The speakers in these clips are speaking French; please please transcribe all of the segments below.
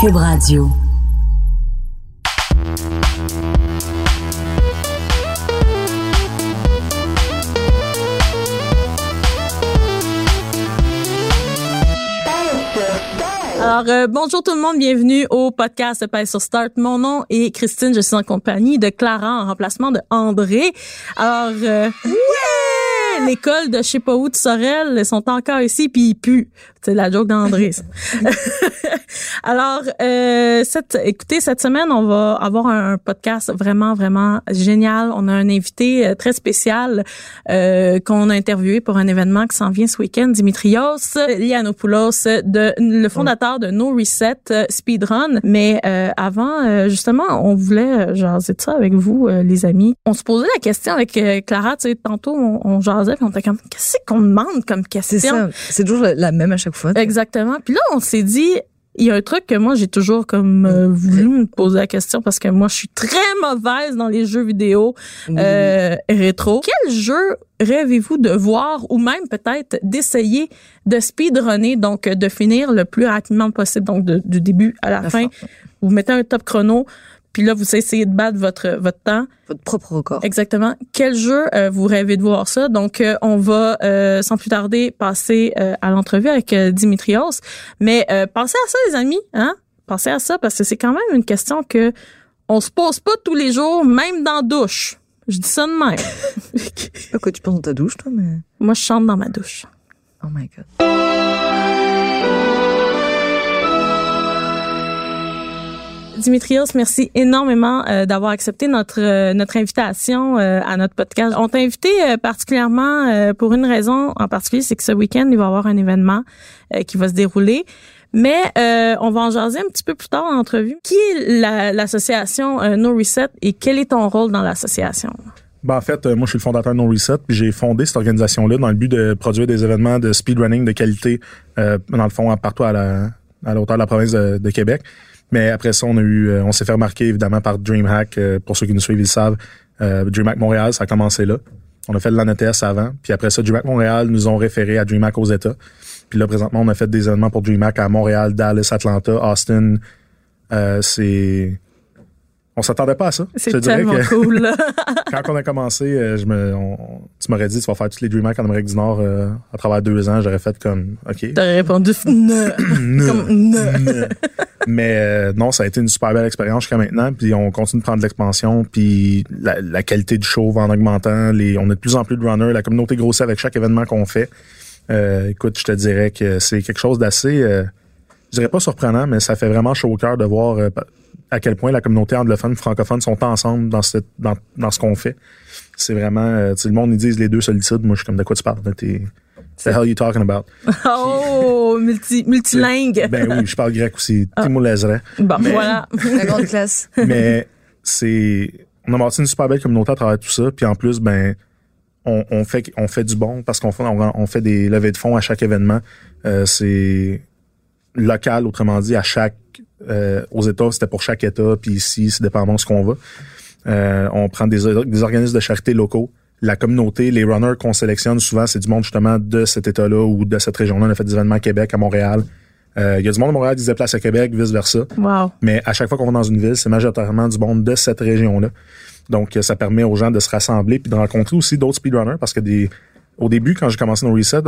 Cube Radio. Alors, euh, bonjour tout le monde, bienvenue au podcast Pay sur Start. Mon nom est Christine, je suis en compagnie de Clara en remplacement de André. Alors, euh, l'école de je sais pas où de Sorel sont encore ici puis ils puent. C'est la joke d'André. Alors, euh, cette, écoutez, cette semaine, on va avoir un, podcast vraiment, vraiment génial. On a un invité euh, très spécial euh, qu'on a interviewé pour un événement qui s'en vient ce week-end, Dimitrios Lianopoulos, de, le fondateur de No Reset euh, Speedrun. Mais euh, avant, justement, on voulait jaser de ça avec vous, les amis. On se posait la question avec Clara, tu sais, tantôt, on, on jasait, puis on était comme, qu'est-ce qu'on demande comme question? C'est ça. C'est toujours la même à chaque fois. Exactement. Puis là, on s'est dit, il y a un truc que moi j'ai toujours comme euh, voulu me poser la question parce que moi je suis très mauvaise dans les jeux vidéo euh, rétro. Quel jeu rêvez-vous de voir ou même peut-être d'essayer de speedrunner donc de finir le plus rapidement possible donc du début à la, fin. Vous mettez un top chrono puis là, vous essayez de battre votre votre temps. Votre propre record. Exactement. Quel jeu euh, vous rêvez de voir ça? Donc, euh, on va, euh, sans plus tarder, passer à l'entrevue avec Dimitrios. Mais pensez à ça, les amis. Hein? Pensez à ça parce que c'est quand même une question que on se pose pas tous les jours, même dans la douche. Je dis ça de même. Pourquoi tu penses dans ta douche, toi? Mais... Moi, je chante dans ma douche. Oh my God. Dimitrios, merci énormément euh, d'avoir accepté notre euh, invitation euh, à notre podcast. On t'a invité particulièrement pour une raison en particulier, c'est que ce week-end, il va y avoir un événement qui va se dérouler. Mais on va en jaser un petit peu plus tard dans l'entrevue. Qui est l'association No Reset et quel est ton rôle dans l'association? Ben, en fait, moi, je suis le fondateur de No Reset, puis j'ai fondé cette organisation-là dans le but de produire des événements de speedrunning de qualité, dans le fond, partout à la, de la province de Québec. Mais après ça, on a eu, euh, on s'est fait remarquer évidemment par DreamHack. Euh, pour ceux qui nous suivent, ils le savent. Euh, DreamHack Montréal, ça a commencé là. On a fait de l'ANETS avant. Puis après ça, DreamHack Montréal nous ont référé à DreamHack aux États. Puis là, présentement, on a fait des événements pour DreamHack à Montréal, Dallas, Atlanta, Austin. c'est on s'attendait pas à ça. C'est tellement cool. quand on a commencé, euh, je me, tu m'aurais dit tu vas faire tous les DreamHack en Amérique du Nord euh, à travers deux ans. J'aurais fait comme OK. T'aurais répondu ne. Mais euh, non, ça a été une super belle expérience jusqu'à maintenant. Puis on continue de prendre de l'expansion. Puis la, qualité du show va en augmentant. Les, on a de plus en plus de runners. La communauté grossit avec chaque événement qu'on fait. écoute, je te dirais que c'est quelque chose d'assez, je dirais pas surprenant, mais ça fait vraiment chaud au cœur de voir à quel point la communauté anglophone francophone sont ensemble dans, cette, dans, dans ce qu'on fait. C'est vraiment, euh, le monde, ils disent les deux solitudes. Moi, je suis comme, de quoi tu parles? T'es, the hell you talking about? Oh, multi, multilingue. Ben oui, je parle grec aussi. Ah. Timo Bon, voilà. La grande classe. Mais c'est, on a bâti une super belle communauté à travers tout ça. Puis en plus, ben, on, on fait, on fait du bon parce qu'on fait, on, fait des levées de fonds à chaque événement. Euh, c'est local, autrement dit, à chaque euh, aux États, c'était pour chaque État, puis ici, c'est dépendamment de ce qu'on va. Euh, on prend des, des organismes de charité locaux. La communauté, les runners qu'on sélectionne, souvent, c'est du monde justement de cet État-là ou de cette région-là. On a fait des événements à Québec, à Montréal. Euh, il y a du monde à Montréal qui se déplace à Québec, vice-versa. Wow. Mais à chaque fois qu'on va dans une ville, c'est majoritairement du monde de cette région-là. Donc, ça permet aux gens de se rassembler puis de rencontrer aussi d'autres speedrunners parce que des, au début, quand j'ai commencé nos resets,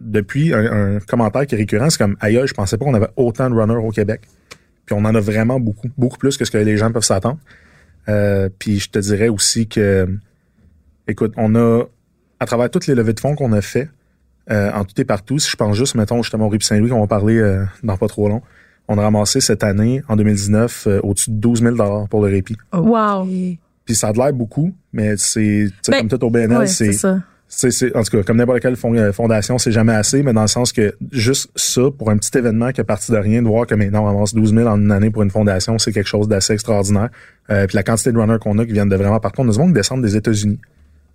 depuis un, commentaire qui est récurrent, c'est comme aïe, je pensais pas qu'on avait autant de runners au Québec. Puis on en a vraiment beaucoup, beaucoup plus que ce que les gens peuvent s'attendre. Euh, puis je te dirais aussi que, écoute, on a, à travers toutes les levées de fonds qu'on a fait, euh, en tout et partout, si je pense juste, mettons, justement, au RIP Saint-Louis, qu'on va parler euh, dans pas trop long, on a ramassé cette année, en 2019, au-dessus de 12 000 pour le répit. Wow! Puis ça a l'air beaucoup, mais c'est, ben, comme tout au BNL, c'est c'est, c'est- en tout cas, comme n'importe quelle euh, fondation, c'est jamais assez, mais dans le sens que juste ça, pour un petit événement qui est parti de rien, de voir que maintenant on avance 12 000 en une année pour une fondation, c'est quelque chose d'assez extraordinaire. Euh, puis la quantité de runners qu'on a qui viennent de vraiment partout, on a du monde qui descendent des États-Unis.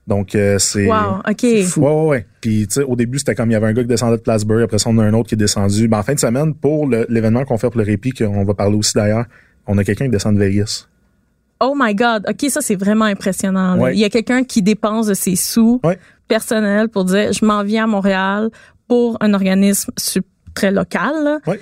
Donc, euh, c'est... Wow, OK. Ouais, ouais, ouais. Puis, tu sais, au début, c'était comme il y avait un gars qui descendait de Plattsburgh, après ça, on a un autre qui est descendu. Ben, en fin de semaine, pour l'événement qu'on fait pour le répit, qu'on va parler aussi d'ailleurs, on a quelqu'un qui descend de Vegas. Oh my God. OK, ça, c'est vraiment impressionnant. Ouais. Il y a quelqu'un qui dépense de ses sous Ouais. Personnels pour dire, je m'en viens à Montréal pour un organisme très local, là, Ouais.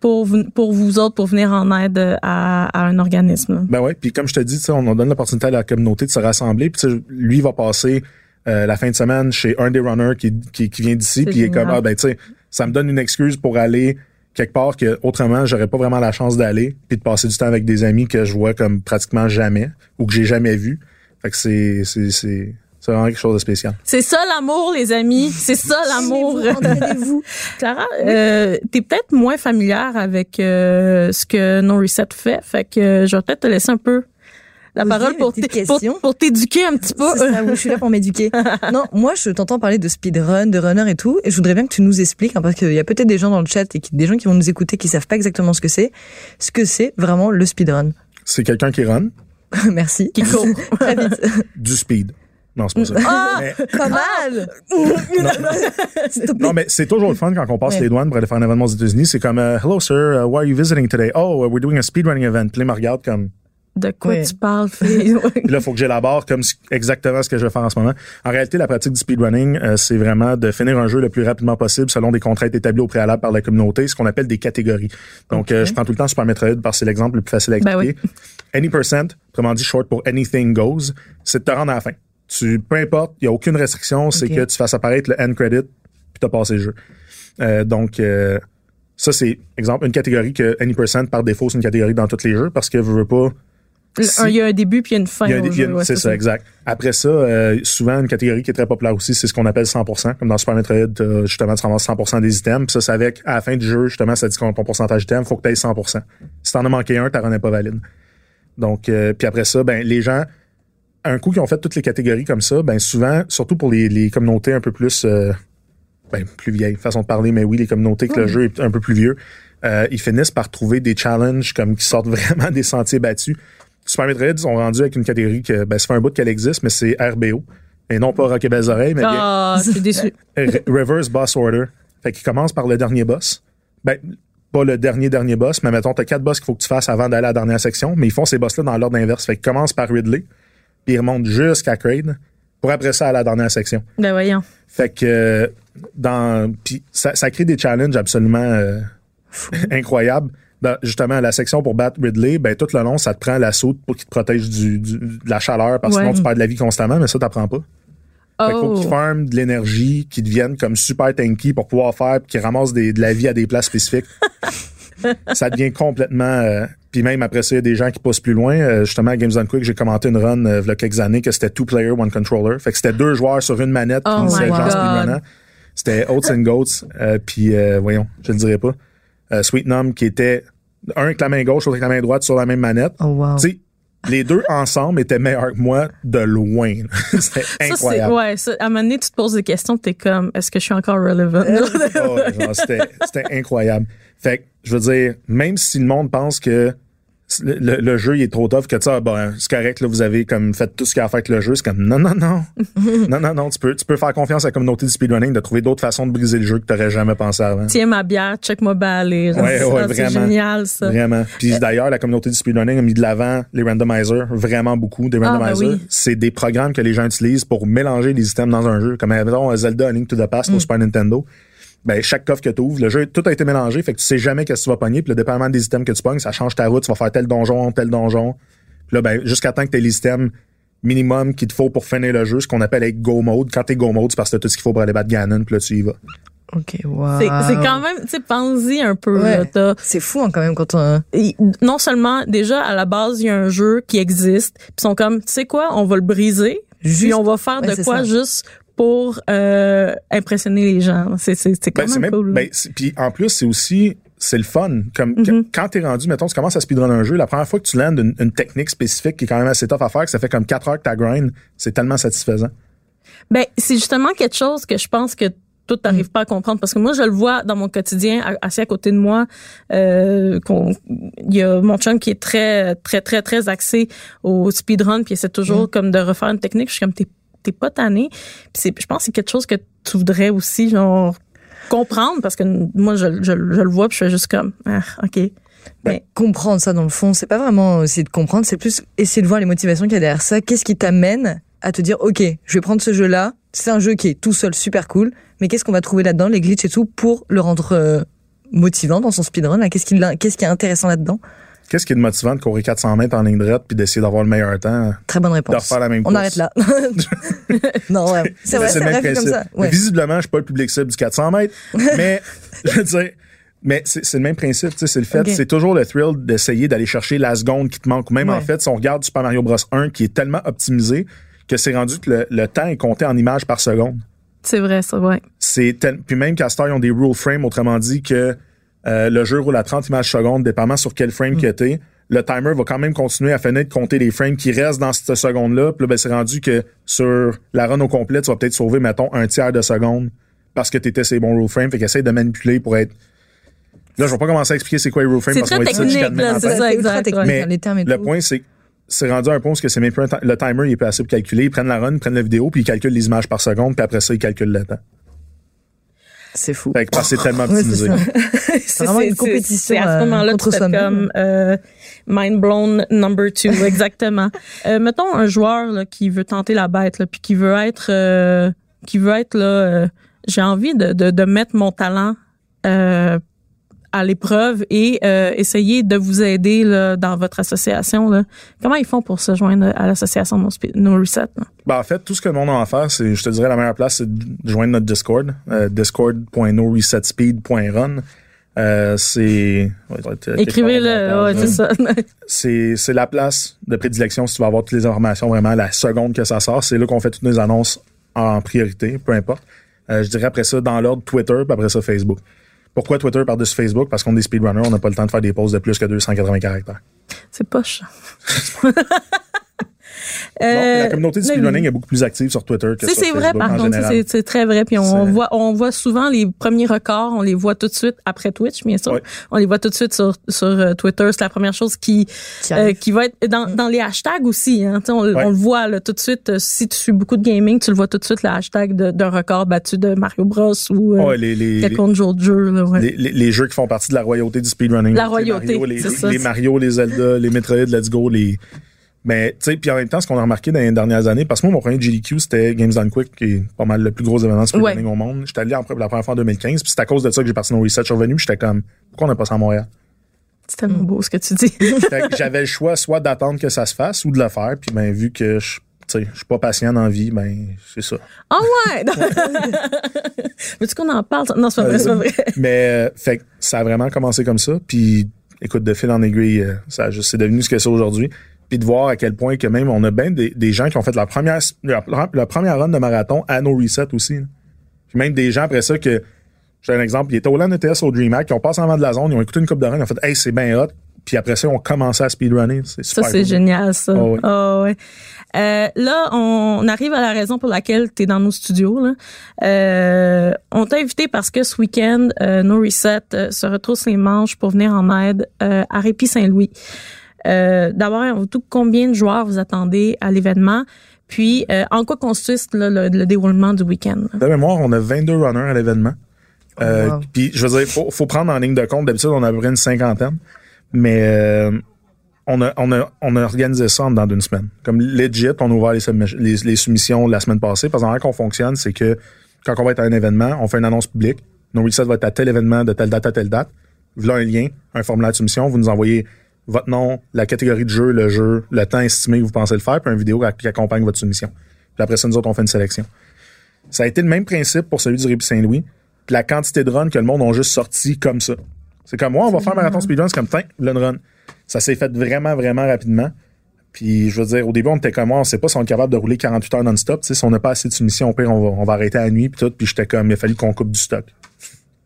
pour, vous, pour vous autres, pour venir en aide à, à un organisme. Ben ouais, puis comme je te dis, on en donne l'opportunité à la communauté de se rassembler. Puis lui va passer euh, la fin de semaine chez un des runners qui, qui, qui vient d'ici, puis il est comme ah ben tu sais, ça me donne une excuse pour aller quelque part que autrement j'aurais pas vraiment la chance d'aller, puis de passer du temps avec des amis que je vois comme pratiquement jamais ou que j'ai jamais vu. Fait que c'est c'est c'est vraiment quelque chose de spécial. C'est ça l'amour, les amis. C'est ça l'amour. Entraînez-vous. Clara, euh, t'es peut-être moins familière avec euh, ce que No Reset fait, fait que euh, je vais peut-être te laisser un peu la parole pour pour- questions. pour t'éduquer un petit peu. C'est ça, oui, je suis là pour m'éduquer. Non, moi, je t'entends parler de speedrun, de runner et tout, et je voudrais bien que tu nous expliques, hein, parce qu'il y a peut-être des gens dans le chat et qui- des gens qui vont nous écouter qui savent pas exactement ce que c'est, ce que c'est vraiment le speedrun. C'est quelqu'un qui run Merci. Qui court. Très vite. du speed. Non, c'est pas ça. Ah! Mais- Pas mal. Te plaît. Non, mais c'est toujours le fun quand on passe Ouais. les douanes pour aller faire un événement aux États-Unis. C'est comme, euh, Hello, sir, uh, why are you visiting today? Oh, uh, we're doing a speedrunning event. Puis là, il me regarde comme, De quoi Ouais. tu parles, fille? Puis là, il faut que j'élabore comme exactement ce que je vais faire en ce moment. En réalité, la pratique du speedrunning, euh, c'est vraiment de finir un jeu le plus rapidement possible selon des contraintes établies au préalable par la communauté, ce qu'on appelle des catégories. Donc, euh, je prends tout le temps Super Metroid parce que c'est l'exemple le plus facile à Ben expliquer. Any percent, autrement dit short pour anything goes, c'est de te rendre à la fin. Tu, peu importe, il n'y a aucune restriction, c'est que tu fasses apparaître le end credit puis t'as passé le jeu. Euh, donc, euh, ça, c'est, exemple, une catégorie que any percent, par défaut, c'est une catégorie dans tous les jeux parce que, veux, veux pas, Il y a un début puis il y a une fin. ouais, c'est ça, exact. Après ça, euh, souvent, une catégorie qui est très populaire aussi, c'est ce qu'on appelle 100%. Comme dans Super Metroid, justement, tu ramasses 100% des items. Puis ça, c'est avec, à la fin du jeu, justement, ça dit qu'on ton pourcentage d'items, faut que tu aies 100%. Si t'en as manqué un, ta run n'est pas valide. Donc, euh, puis après ça, ben, les gens, un coup qui ont fait toutes les catégories comme ça, ben, souvent, surtout pour les, les communautés un peu plus, euh, ben, plus vieilles, façon de parler, mais oui, les communautés que le jeu est un peu plus vieux, euh, ils finissent par trouver des challenges comme qui sortent vraiment des sentiers battus. Super Metroid, ils ont rendu avec une catégorie que, ben, ça fait un bout qu'elle existe, mais c'est RBO. Et non pas Rock et Belles Oreilles, mais Ah, déçu. Reverse Boss Order. Fait qu'il commence par le dernier boss. Ben, pas le dernier dernier boss, mais mettons, t'as quatre boss qu'il faut que tu fasses avant d'aller à la dernière section, mais ils font ces boss-là dans l'ordre inverse. Fait qu'ils commencent par Ridley, puis ils remontent jusqu'à Kraid, pour après ça à la dernière section. Ben voyons. Fait que dans puis ça, ça crée des challenges absolument euh, incroyables. Dans, justement, la section pour battre Ridley, ben tout le long, ça te prend la soude pour qu'il te protège du, du- de la chaleur, parce que Ouais. sinon tu perds de la vie constamment, mais ça, t'apprends pas. Fait qu'il faut Oh. qu'ils farment de l'énergie, qu'ils deviennent comme super tanky pour pouvoir faire, qu'ils ramassent des, de la vie à des places spécifiques. ça devient complètement... euh, puis même après ça, il y a des gens qui poussent plus loin. Euh, justement, à Games Done Quick, j'ai commenté une run euh, il y a quelques années que c'était two player, one controller. Fait que c'était deux joueurs sur une manette Oh qui. C'était Oats and Goats, euh, puis euh, voyons, je le dirais pas. Euh, Sweet Numb qui était un avec la main gauche, l'autre avec la main droite sur la même manette. Oh, wow. Tu sais, les deux ensemble étaient meilleurs que moi de loin. C'était Ça, incroyable. ouais, ça, à un moment donné, tu te poses des questions, t'es comme, est-ce que je suis encore relevant? Oh, c'était incroyable. Fait que, je veux dire, même si le monde pense que le, le- le jeu il est trop tough, que ça, ben, c'est correct, là, vous avez comme fait tout ce qu'il y a à faire avec le jeu, c'est comme non, non, non. non, non, non, tu peux, tu peux faire confiance à la communauté du speedrunning de trouver d'autres façons de briser le jeu que tu n'aurais jamais pensé avant. Tiens ma bière, check moi baler. Ouais, ouais, c'est vraiment. génial, ça. Vraiment. Puis d'ailleurs, la communauté du speedrunning a mis de l'avant les randomizers, vraiment beaucoup. Des Ah, ben randomizers, oui. c'est des programmes que les gens utilisent pour mélanger les items dans un jeu. Comme mettons Zelda A Link to the Past Mm. au Super Nintendo. Ben, chaque coffre que tu ouvres, le jeu, tout a été mélangé, fait que tu sais jamais qu'est-ce que tu vas pogner. Puis le dépendamment des items que tu pognes, ça change ta route. Tu vas faire tel donjon, tel donjon. Puis là, ben, jusqu'à temps que tu aies les items minimum qu'il te faut pour finir le jeu, ce qu'on appelle avec Go Mode. Quand t'es Go Mode, c'est parce que t'as tout ce qu'il faut pour aller battre Ganon, puis là, tu y vas. Ok, wow. C'est, c'est quand même, tu sais, pense-y un peu. Ouais. là, t'as- C'est fou hein, quand même quand on. et non seulement, déjà, à la base, il y a un jeu qui existe, puis ils sont comme, tu sais quoi, on va le briser, puis Juste- on va faire Ouais, de quoi ça. juste pour euh, impressionner les gens. C'est, c'est, c'est quand Ben, même, cool. ben, puis en plus, c'est aussi, c'est le fun. Comme Mm-hmm. quand- quand t'es rendu, mettons, tu commences à speedrun un jeu, la première fois que tu landes une, une technique spécifique qui est quand même assez tough à faire, que ça fait comme 4 heures que t'as grind, c'est tellement satisfaisant. Ben, c'est justement quelque chose que je pense que tout n'arrive pas à comprendre parce que moi je le vois dans mon quotidien assis à côté de moi euh, qu'on il y a mon chum qui est très très très très axé au speedrun puis essaie toujours comme de refaire une technique je suis comme t'es t'es pas tanné. Puis je pense que c'est quelque chose que tu voudrais aussi genre comprendre parce que moi je, je, je le vois puis je fais juste comme ah, ok. Ben, comprendre ça dans le fond, c'est pas vraiment essayer de comprendre, c'est plus essayer de voir les motivations qu'il y a derrière ça. Qu'est-ce qui t'amène à te dire, ok, je vais prendre ce jeu-là. C'est un jeu qui est tout seul super cool, mais qu'est-ce qu'on va trouver là-dedans, les glitches et tout, pour le rendre euh, motivant dans son speedrun? Là Qu'est-ce qui, qu'est-ce qui est intéressant là-dedans? Qu'est-ce qui est de motivant de courir 400 mètres en ligne droite puis d'essayer d'avoir le meilleur temps? Très bonne De réponse. refaire la même On course. arrête là. non, ouais. C'est vrai, le c'est même fait comme principe. ça. Ouais. Visiblement, je suis pas le public cible du 400 mètres, mais je veux dire, mais c'est c'est le même principe, tu sais, c'est le fait, c'est toujours le thrill d'essayer d'aller chercher la seconde qui te manque. Ou Même en fait, si on regarde Super Mario Bros 1 qui est tellement optimisé que c'est rendu que le, le temps est compté en images par seconde. c'est vrai ça ouais C'est tel- puis même qu'à ils ont des rule frames, autrement dit que euh, le jeu roule à 30 images secondes, dépendamment sur quel frame que t'es. Le timer va quand même continuer à finir de compter les frames qui restent dans cette seconde-là. Puis là, ben, c'est rendu que sur la run au complet, tu vas peut-être sauver, mettons, un tiers de seconde parce que t'étais ces bons rule frames. Fait qu'essaye de manipuler pour être. Là, je vais pas commencer à expliquer c'est quoi les rule frames parce qu'on va être technique, là, c'est ça, exact, technique, Mais hein, le point, c'est que c'est rendu à un point où ce que c'est même plus un le timer, il est plus assez pour calculer. Ils prennent la run, ils prennent la vidéo, puis ils calculent les images par seconde, puis après ça, ils calculent le temps. C'est fou. Fait que parce que c'est tellement optimisé. c'est vraiment une compétition, C'est à ce euh, moment-là que tu comme euh, mind blown number two, exactement. Euh, mettons un joueur là, qui veut tenter la bête, là, puis qui veut être, euh, qui veut être là. euh, J'ai envie de, de, de mettre mon talent euh, à l'épreuve et euh, essayer de vous aider là, dans votre association. Là. Comment ils font pour se joindre à l'association No, Reset? Ben, en fait, tout ce que le monde a à faire, c'est, je te dirais, la meilleure place, c'est de joindre notre Discord, euh, discord.noresetspeed.run. Euh, c'est, ouais, euh, Écrivez-le, ouais, c'est ça. c'est, c'est la place de prédilection si tu veux avoir toutes les informations vraiment la seconde que ça sort. C'est là qu'on fait toutes nos annonces en priorité, peu importe. Euh, je dirais après ça, dans l'ordre Twitter, puis après ça, Facebook. Pourquoi Twitter par-dessus Facebook? Parce qu'on est des speedrunners, on n'a pas le temps de faire des posts de plus que 280 caractères. C'est poche. Bon, Euh, la communauté du mais speedrunning est beaucoup plus active sur Twitter que Ça, sur c'est Facebook vrai, par contre. C'est très vrai. Puis on voit, on voit souvent les premiers records, on les voit tout de suite après Twitch, bien sûr. Ouais. On les voit tout de suite sur, sur euh, Twitter. C'est la première chose qui, Qui euh, qui va être dans, dans les hashtags aussi. Hein. Tu sais, On, Ouais. on le voit là, tout de suite. Si tu suis beaucoup de gaming, tu le vois tout de suite, le hashtag de- d'un record battu de Mario Bros ou euh, Ouais, les, les, les, quelconque jour de jeu. Là, ouais. les, les- les jeux qui font partie de la royauté du speedrunning. La Les royauté, Mario, les, les- ça. les Mario, les Zelda, les Metroid, Let's Go, les. Mais, tu sais, puis en même temps, ce qu'on a remarqué dans les dernières années, parce que moi, mon premier GDQ, c'était Games Done Quick, qui est pas mal le plus gros événement de Ouais. au monde. J'étais allé en, la première fois en 2015, puis c'est à cause de ça que j'ai parti dans Reset. Je suis revenu, puis j'étais comme, pourquoi on n'a pas ça à Montréal? C'est tellement beau ce que tu dis. Fait que j'avais le choix soit d'attendre que ça se fasse ou de le faire, puis ben, vu que je. Tu sais, je suis pas patient dans la vie, ben, c'est ça. Ah ouais! Veux-tu qu'on en parle? Non, c'est pas vrai, c'est pas vrai. Mais euh, fait ça a vraiment commencé comme ça. Puis écoute, de fil en aiguille, euh, ça a juste- c'est devenu ce que c'est aujourd'hui. Puis de voir à quel point que même on a bien des, des gens qui ont fait la première la, la première run de marathon à nos resets aussi. là. Puis même des gens après ça que j'ai un exemple, ils étaient au LAN ETS au DreamHack, ils ont passé en avant de la zone, ils ont écouté une coupe de run, ils ont fait Hey, c'est bien hot. Puis après ça, ils ont commencé à speedrunner. C'est Ça, super. c'est cool. génial, ça. Euh, là, on arrive à la raison pour laquelle tu es dans nos studios. Là. Euh, on t'a invité parce que ce week-end, euh, No Reset euh, se retrousse les manches pour venir en aide à Répi Saint-Louis. Euh, D'abord, tout combien de joueurs vous attendez à l'événement? Puis, euh, en quoi consiste là, le, le déroulement du week-end? De mémoire, on a 22 runners à l'événement. Euh, wow. Puis je veux dire, faut, faut prendre en ligne de compte. D'habitude, on a à peu près une cinquantaine. Mais euh, on, a, on, a, on a organisé ça en dedans d'une semaine. Comme legit, on a ouvert les, submi- les, les soumissions la semaine passée. Parce que la qu'on fonctionne, c'est que quand on va être à un événement, on fait une annonce publique. No Reset va être à tel événement de telle date à telle date. Voilà un lien, un formulaire de soumission. Vous nous envoyez votre nom, la catégorie de jeu, le jeu, le temps estimé que vous pensez le faire, puis une vidéo qui accompagne votre soumission. Puis après ça, nous autres, on fait une sélection. Ça a été le même principe pour celui du Répi Saint-Louis. Puis la quantité de runs que le monde ont juste sorti comme ça. C'est comme, moi, on va faire marathon speedrun, c'est comme, tiens, le run. Ça s'est fait vraiment, vraiment rapidement. Puis, je veux dire, au début, on était comme, moi, on sait pas si on est capable de rouler 48 heures non-stop. Si on n'a pas assez de soumission, au pire, on va, on va arrêter à la nuit, puis tout. Puis, j'étais comme, il a fallu qu'on coupe du stock.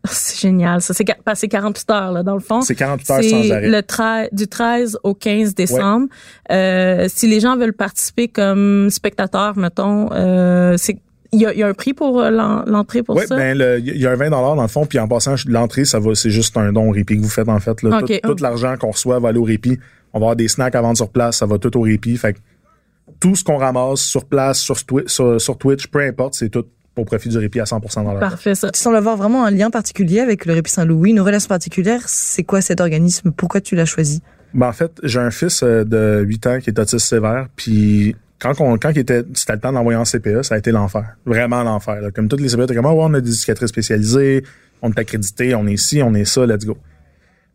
C'est génial, ça. C'est passé 48 heures, là, dans le fond. C'est 48 heures sans arrêt. le du 13 au 15 décembre. Euh, si les gens veulent participer comme spectateurs, mettons, euh, c'est il y a, il y a un prix pour euh, l'en- l'entrée pour Oui, ça? ben le- il y a un 20 dans le fond, puis en passant l'entrée, ça va, c'est juste un don au répit que vous faites en fait. Là. Tout, tout l'argent qu'on reçoit va aller au répit. On va avoir des snacks à vendre sur place, ça va tout au répit. Fait que tout ce qu'on ramasse sur place, sur, sur Twitch, peu importe, c'est tout au profit du répit à 100% dans leur Parfait, ça. Tu sembles avoir vraiment un lien particulier avec le Répit Saint-Louis, une relation particulière. C'est quoi cet organisme? Pourquoi tu l'as choisi? Ben, en fait, j'ai un fils euh, de 8 ans qui est autiste sévère, puis quand on, quand il était, c'était le temps d'envoyer en CPE, ça a été l'enfer. Vraiment l'enfer. là. Comme toutes les CPE, t'es comme, ouais, on a des éducatrices spécialisées, on est accrédité, on est ici, on est ça, let's go.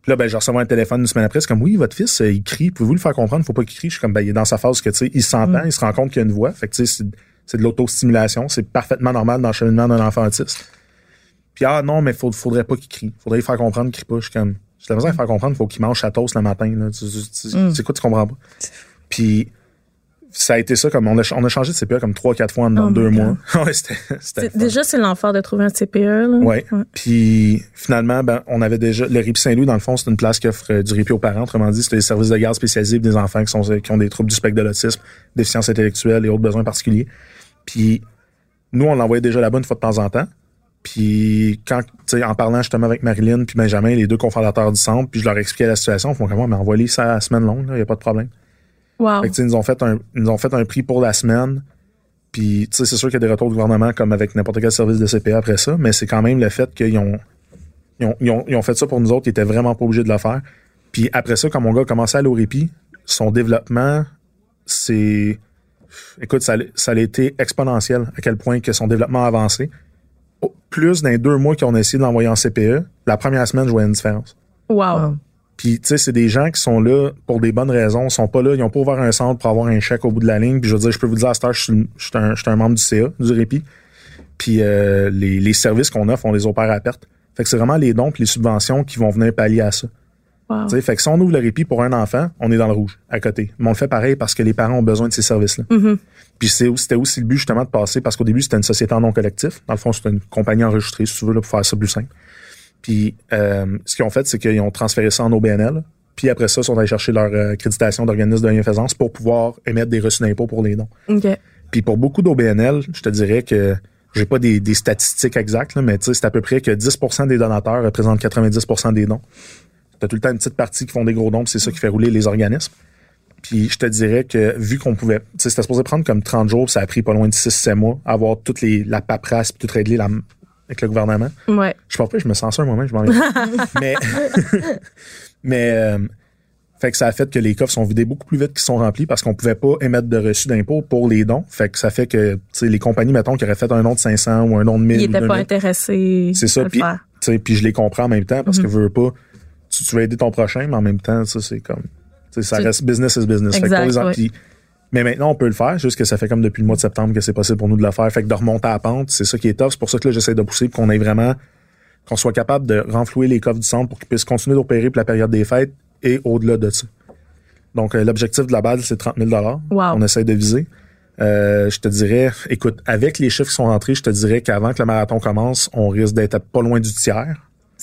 Puis là, ben, j'ai reçu un téléphone une semaine après, c'est comme, oui, votre fils, euh, il crie, pouvez-vous le faire comprendre, faut pas qu'il crie. Je suis comme, ben, il est dans sa phase que, tu sais, il s'entend, il se rend compte qu'il y a une voix. Fait que, tu sais, c'est, de l'autostimulation, c'est parfaitement normal dans le cheminement d'un enfant autiste. Puis, ah non, mais faut, faudrait pas qu'il crie. Faudrait lui faire comprendre qu'il crie pas. Je suis comme, j'ai l'impression de faire comprendre, faut qu'il mange sa toast le matin, là. Tu- tu- tu- C'est quoi, tu comprends pas? Puis, ça a été ça, comme, on a, on a changé de CPA comme trois, quatre fois en Oh deux mois. ouais, c'était, c'était. Déjà, c'est l'enfer de trouver un CPE. Là. Ouais. Puis finalement, ben, on avait déjà le Répit Saint-Louis dans le fond, c'est une place qui offre euh, du répit aux parents. Autrement dit, c'est des services de garde spécialisés pour des enfants qui sont qui ont des troubles du spectre de l'autisme, déficience intellectuelle et autres besoins particuliers. Puis nous, on l'envoyait déjà là-bas une fois de temps en temps. Puis quand, tu sais, en parlant justement avec Marilyn puis Benjamin, les deux cofondateurs du centre, puis je leur expliquais la situation, ils font comment, mais envoyez ça à la semaine longue, il y a pas de problème. Wow. Fait que, ils nous ont fait un, ils nous ont fait un prix pour la semaine. Puis, tu sais, c'est sûr qu'il y a des retours du gouvernement comme avec n'importe quel service de CPA après ça, mais c'est quand même le fait qu'ils ont, ils ont, ils ont, ils ont fait ça pour nous autres, ils étaient vraiment pas obligés de le faire. Puis après ça, quand mon gars a commencé à aller au répit, son développement, c'est, écoute, ça, a- ça a été exponentiel à quel point que son développement a avancé. Plus dans les deux mois qu'on a essayé de l'envoyer en CPE, la première semaine, je voyais une différence. Wow. Wow. Puis, tu sais, c'est des gens qui sont là pour des bonnes raisons. Ils sont pas là, ils ont pas ouvert un centre pour avoir un chèque au bout de la ligne. Puis, je veux dire, je peux vous dire, à cette heure, je suis, je suis un, je suis un membre du CA, du Répit. Puis, euh, les, les services qu'on offre, on les opère à perte. Fait que c'est vraiment les dons puis les subventions qui vont venir pallier à ça. Wow. Tu sais, fait que si on ouvre le Répit pour un enfant, on est dans le rouge, à côté. Mais on le fait pareil parce que les parents ont besoin de ces services-là. Mhm. Puis c'était aussi le but justement de passer, parce qu'au début, c'était une société en nom collectif. Dans le fond, c'était une compagnie enregistrée, si tu veux, là, pour faire ça plus simple. Puis euh, ce qu'ils ont fait, c'est qu'ils ont transféré ça en OBNL. Puis après ça, ils sont allés chercher leur euh, accréditation d'organisme de bienfaisance pour pouvoir émettre des reçus d'impôt pour les dons. Puis pour beaucoup d'OBNL, je te dirais que j'ai pas des, des statistiques exactes, là, mais tu c'est à peu près que 10% des donateurs représentent 90% des dons. T'as tout le temps une petite partie qui font des gros dons, puis c'est ça qui fait rouler les organismes. Puis je te dirais que vu qu'on pouvait, tu c'était supposé prendre comme 30 jours, ça a pris pas loin de 6-7 mois, avoir toute les, la paperasse, puis tout régler la- avec le gouvernement. Ouais. Je sais pas, je me sens ça un moment, je m'en vais. mais, mais, euh, fait que ça a fait que les coffres sont vidés beaucoup plus vite qu'ils sont remplis parce qu'on pouvait pas émettre de reçus d'impôt pour les dons. Fait que ça fait que, les compagnies, mettons, qui auraient fait un don de 500 ou un don de 1000 Il ou était 2000, pas intéressé c'est à ça. le Puis, je les comprends en même temps parce Mhm. que veux pas, tu, tu veux aider ton prochain, mais en même temps, ça, c'est comme, ça Tu- reste business is business. Fait que Exact, pour les en- ouais. puis- mais maintenant, on peut le faire, juste que ça fait comme depuis le mois de septembre que c'est possible pour nous de le faire. Fait que de remonter à la pente, c'est ça qui est top. C'est pour ça que là, j'essaie de pousser pour qu'on ait vraiment, qu'on soit capable de renflouer les coffres du centre pour qu'ils puissent continuer d'opérer pour la période des fêtes et au-delà de ça. Donc, euh, l'objectif de la base, c'est 30 000 Wow. On essaie de viser. Euh, je te dirais, écoute, avec les chiffres qui sont rentrés, je te dirais qu'avant que le marathon commence, on risque d'être pas loin du tiers.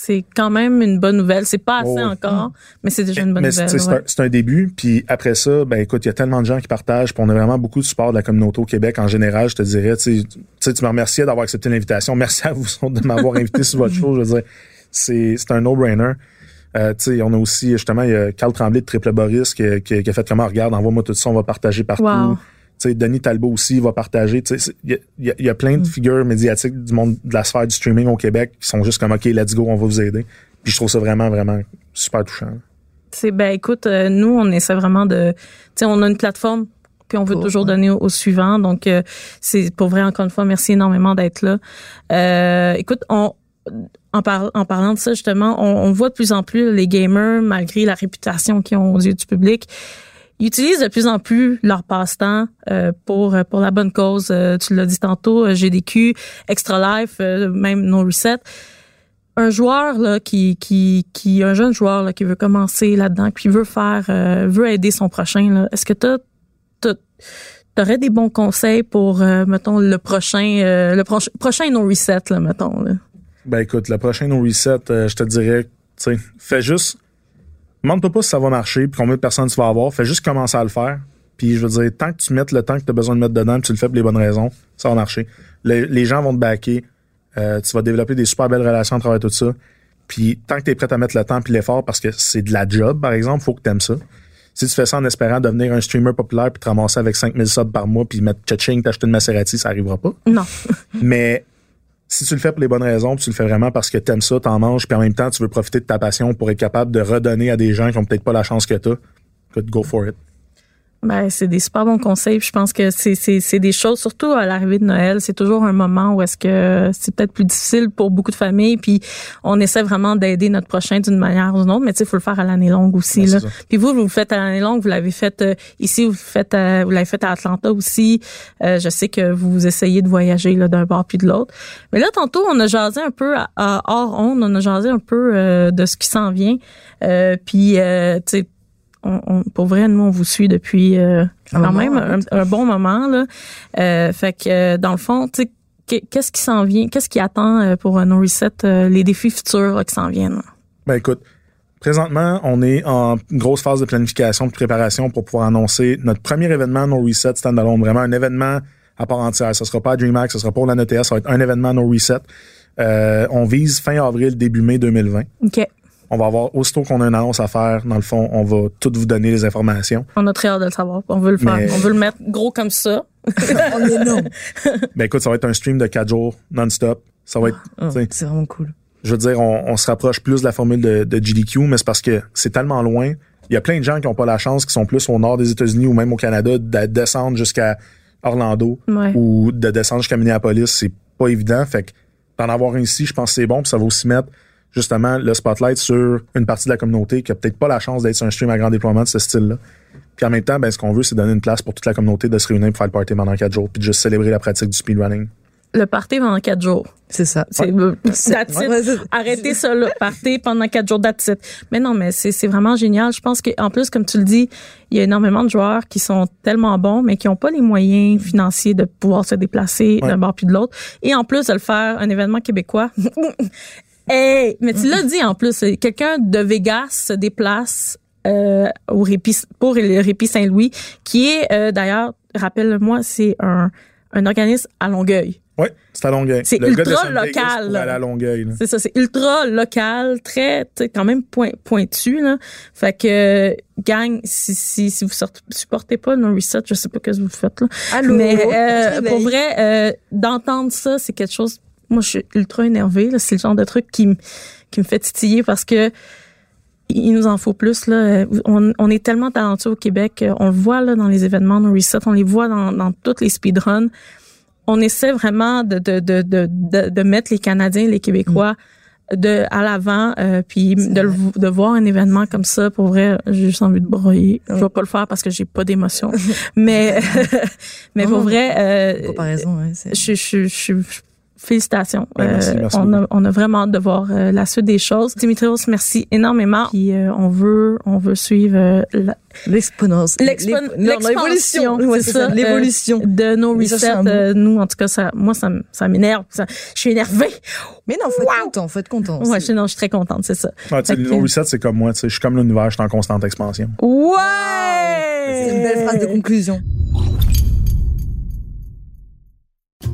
C'est quand même une bonne nouvelle. C'est pas assez Oh. encore, mais c'est déjà une bonne Mais nouvelle. c'est ouais. un, début. Puis après ça, ben écoute, il y a tellement de gens qui partagent. Puis on a vraiment beaucoup de support de la communauté au Québec en général. Je te dirais, tu sais, tu me remerciais d'avoir accepté l'invitation. Merci à vous de m'avoir invité sur votre show. Je veux dire, c'est un no-brainer. Euh, tu sais, on a aussi, justement, il y a Carl Tremblay de Triple Boris qui, a- qui a- qui a fait comment, regarde, envoie-moi tout ça, on va partager partout. Wow. Sais, Denis Talbot aussi va partager. Il y a, y y plein de figures médiatiques du monde de la sphère du streaming au Québec qui sont juste comme, OK, let's go, on va vous aider. Puis je trouve ça vraiment, vraiment super touchant. C'est ben écoute, euh, nous on essaie vraiment de, tu sais, on a une plateforme puis on veut Cool, toujours ouais. donner au, au suivant. Donc euh, c'est pour vrai encore une fois merci énormément d'être là. Euh, écoute, on en, par- en parlant de ça justement, on, on voit de plus en plus les gamers malgré la réputation qu'ils ont aux yeux du public. Ils utilisent de plus en plus leur passe-temps euh, pour pour la bonne cause. Euh, tu l'as dit tantôt, euh, GDQ, Extra Life, euh, même No Reset un joueur là qui qui qui un jeune joueur là qui veut commencer là-dedans qui veut faire euh, veut aider son prochain est-ce que t'as- t'aurais des bons conseils pour euh, mettons le prochain euh, le prochain no reset là mettons là? Ben écoute, le prochain No Reset, euh, je te dirais, tu fais juste. Demande-toi pas si ça va marcher puis combien de personnes tu vas avoir. Fais juste commencer à le faire. Puis je veux dire, tant que tu mettes le temps que tu as besoin de mettre dedans, puis tu le fais pour les bonnes raisons, ça va marcher. Le- les gens vont te backer. euh, tu vas développer des super belles relations à travers tout ça. Puis tant que tu es prêt à mettre le temps puis l'effort, parce que c'est de la job, par exemple, faut que tu aimes ça. Si tu fais ça en espérant devenir un streamer populaire puis te ramasser avec 5000 subs par mois puis mettre tching t'acheter une Maserati, ça arrivera pas. Non. Mais si tu le fais pour les bonnes raisons, puis tu le fais vraiment parce que t'aimes ça, t'en manges, puis en même temps, tu veux profiter de ta passion pour être capable de redonner à des gens qui ont peut-être pas la chance que t'as, go for it. Ben, c'est des super bons conseils. puis Je pense que c'est, c'est, c'est des choses, surtout à l'arrivée de Noël, c'est toujours un moment où est-ce que c'est peut-être plus difficile pour beaucoup de familles. Puis on essaie vraiment d'aider notre prochain d'une manière ou d'une autre, mais tu sais, faut le faire à l'année longue aussi. Ouais, là. Puis vous, vous le faites à l'année longue, vous l'avez fait euh, ici, vous le faites, à- vous l'avez fait à Atlanta aussi. Euh, je sais que vous essayez de voyager là, d'un bord puis de l'autre. Mais là, tantôt, on a jasé un peu à, à hors onde, on a jasé un peu euh, de ce qui s'en vient. Euh, puis, euh, tu sais, on, on- pour vrai, nous, on vous suit depuis euh, Un quand même un, un bon moment. Là. Euh, fait que, euh, dans le fond, tu sais, qu'est- qu'est-ce qui s'en vient? Qu'est-ce qui attend pour euh, No Reset, euh, les défis futurs là, qui s'en viennent? Ben écoute, présentement, on est en grosse phase de planification, de préparation pour pouvoir annoncer notre premier événement No Reset Standalone. Vraiment un événement à part entière. Ce sera pas à DreamHack, ce sera pas au LAN ETS, ça va être un événement No Reset. Euh, on vise fin avril, début mai 2020. OK. On va avoir, aussitôt qu'on a une annonce à faire, dans le fond, on va tout vous donner les informations. On a très hâte de le savoir. On veut le faire. Mais- On veut le mettre gros comme ça. On est énorme. Ben écoute, ça va être un stream de 4 jours non-stop. Ça va être, Oh, tu sais, c'est vraiment cool. je veux dire, on, on se rapproche plus de la formule de, de GDQ, mais c'est parce que c'est tellement loin. Il y a plein de gens qui n'ont pas la chance, qui sont plus au nord des États-Unis ou même au Canada, de descendre jusqu'à Orlando Ouais. ou de descendre jusqu'à Minneapolis. C'est pas évident. Fait que d'en avoir un ici, je pense que c'est bon. Puis ça va aussi mettre justement le spotlight sur une partie de la communauté qui a peut-être pas la chance d'être sur un stream à grand déploiement de ce style-là. Puis en même temps, ben, ce qu'on veut, c'est donner une place pour toute la communauté de se réunir pour faire le party pendant quatre jours, puis de juste célébrer la pratique du speedrunning. Le party pendant quatre jours. C'est ça. C'est euh, that's it. Ouais, Arrêtez ça là, partez pendant quatre jours that's it. Mais non, mais c'est c'est vraiment génial. Je pense qu'en plus, comme tu le dis, il y a énormément de joueurs qui sont tellement bons, mais qui n'ont pas les moyens financiers de pouvoir se déplacer Ouais. d'un bord puis de l'autre. Et en plus de le faire, un événement québécois. hey, mais tu l'as dit en plus, quelqu'un de Vegas se déplace euh, au répit pour le répit Saint-Louis, qui est euh, d'ailleurs, rappelle-moi, c'est un un organisme à Longueuil. Oui, c'est à Longueuil. C'est Le gars de ultra local. C'est ça, c'est ultra local, très, tu sais, quand même point- pointu, là. Fait que, gang, si, si, si vous sortez, supportez pas No Reset, je sais pas ce que vous faites, là. Allô? Mais, euh, pour vrai, euh, d'entendre ça, c'est quelque chose, moi, je suis ultra énervée. C'est le genre de truc qui, me- qui me fait titiller parce que, il nous en faut plus là. On, on est tellement talentueux au Québec. On le voit là dans les événements No Reset, on les voit dans, dans toutes les speedruns. On essaie vraiment de, de, de, de, de, de mettre les Canadiens, les Québécois de à l'avant, euh, puis de, le- de voir un événement comme ça. Pour vrai, j'ai juste envie de broyer. Je vais pas le faire parce que j'ai pas d'émotion. mais mais pour Non, vrai, euh, Comparaison, ouais, c'est- je, je, je, je- félicitations. Ouais, merci, Euh, merci on, a, beaucoup. on a vraiment hâte de voir euh, la suite des choses. Dimitrios, merci énormément. Puis euh, on veut on veut suivre euh, la- L'exponence. L'expansion, L'évolution. L'évolution. de nos euh, nous, en tout cas, ça, moi, ça, ça m'énerve. Je suis énervée. Mais non, faut être content, faut être content. Ouais, je, non, je suis très contente, c'est ça. Ouais, tu sais, Fait le que- No Reset, c'est comme moi. Je suis comme l'univers, je suis en constante expansion. Ouais! C'est une belle phrase de conclusion.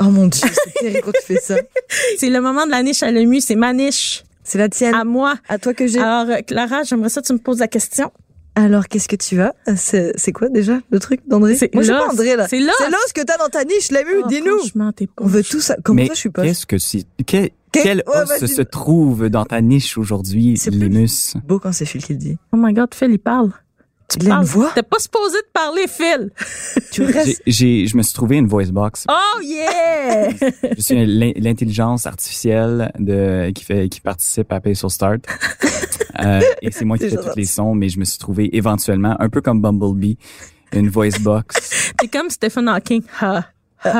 Oh mon dieu, c'est terrible quand tu fais ça. C'est le moment de la niche à l'EMU, c'est ma niche. C'est la tienne. À moi. À toi que j'ai. Alors, euh, Clara, j'aimerais ça que tu me poses la question. Alors, qu'est-ce que tu as C'est c'est quoi déjà le truc d'André? C'est Moi, je suis pas André là. C'est l'os. C'est l'os que t'as dans ta niche, vu Oh, Dis-nous. Franchement, t'es pas. On veut tout ça. Comment Mais ça, je suis pas qu'est-ce que c'est? Que- Quel os se trouve dans ta niche aujourd'hui, C'est Lémus? beau quand c'est Phil qui le dit. Oh my God, Phil, il parle. Tu Il parles. voix? T'es pas supposé de parler, Phil. Tu restes. J'ai, j'ai- je me suis trouvé une voice box. Oh yeah! Je suis l'in- l'intelligence artificielle de qui fait qui participe à Pay sur Start. Euh, et c'est moi qui C'est fais tous les sons, mais je me suis trouvé éventuellement, un peu comme Bumblebee, une voice box. T'es comme Stephen Hawking. Ha, ha,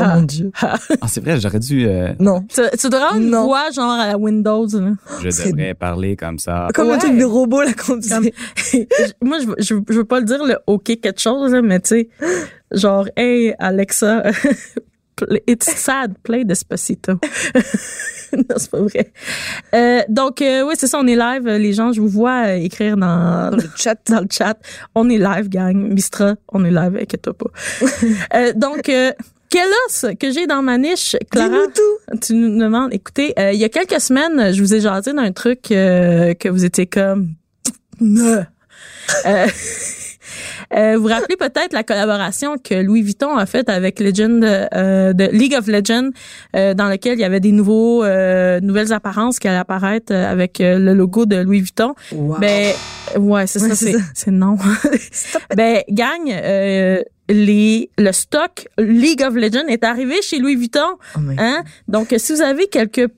Oh mon dieu. Ah, c'est vrai, j'aurais dû, euh, Non. Tu, tu devrais avoir une Non. voix genre à la Windows. là. je C'est- devrais parler comme ça. Comme Ouais. un truc de robot, là, qu'on Comme- disait. Moi, je, veux- je, veux- je veux pas le dire le OK quelque chose, là, mais tu sais, genre, hey, Alexa, it's sad, play Despacito. non, c'est pas vrai. Euh, donc, euh, oui, c'est ça, on est live. Les gens, je vous vois euh, écrire dans, Dans le chat. dans le chat. On est live, gang. Mistra, on est live, inquiète-toi pas. Euh, donc, euh, quel os que j'ai dans ma niche, Clara? Tout. Tu nous demandes, écoutez, euh, il y a quelques semaines, je vous ai jasé d'un truc euh, que vous étiez comme... Euh, vous vous rappelez peut-être la collaboration que Louis Vuitton a faite avec Legend euh, de League of Legends, euh, dans lequel il y avait des nouveaux euh, nouvelles apparences qui allaient apparaître euh, avec le logo de Louis Vuitton. Wow. Ben ouais, c'est Ouais, ça, c'est non. ben euh, les le stock League of Legends est arrivé chez Louis Vuitton. Oh Hein? Donc, si vous avez quelques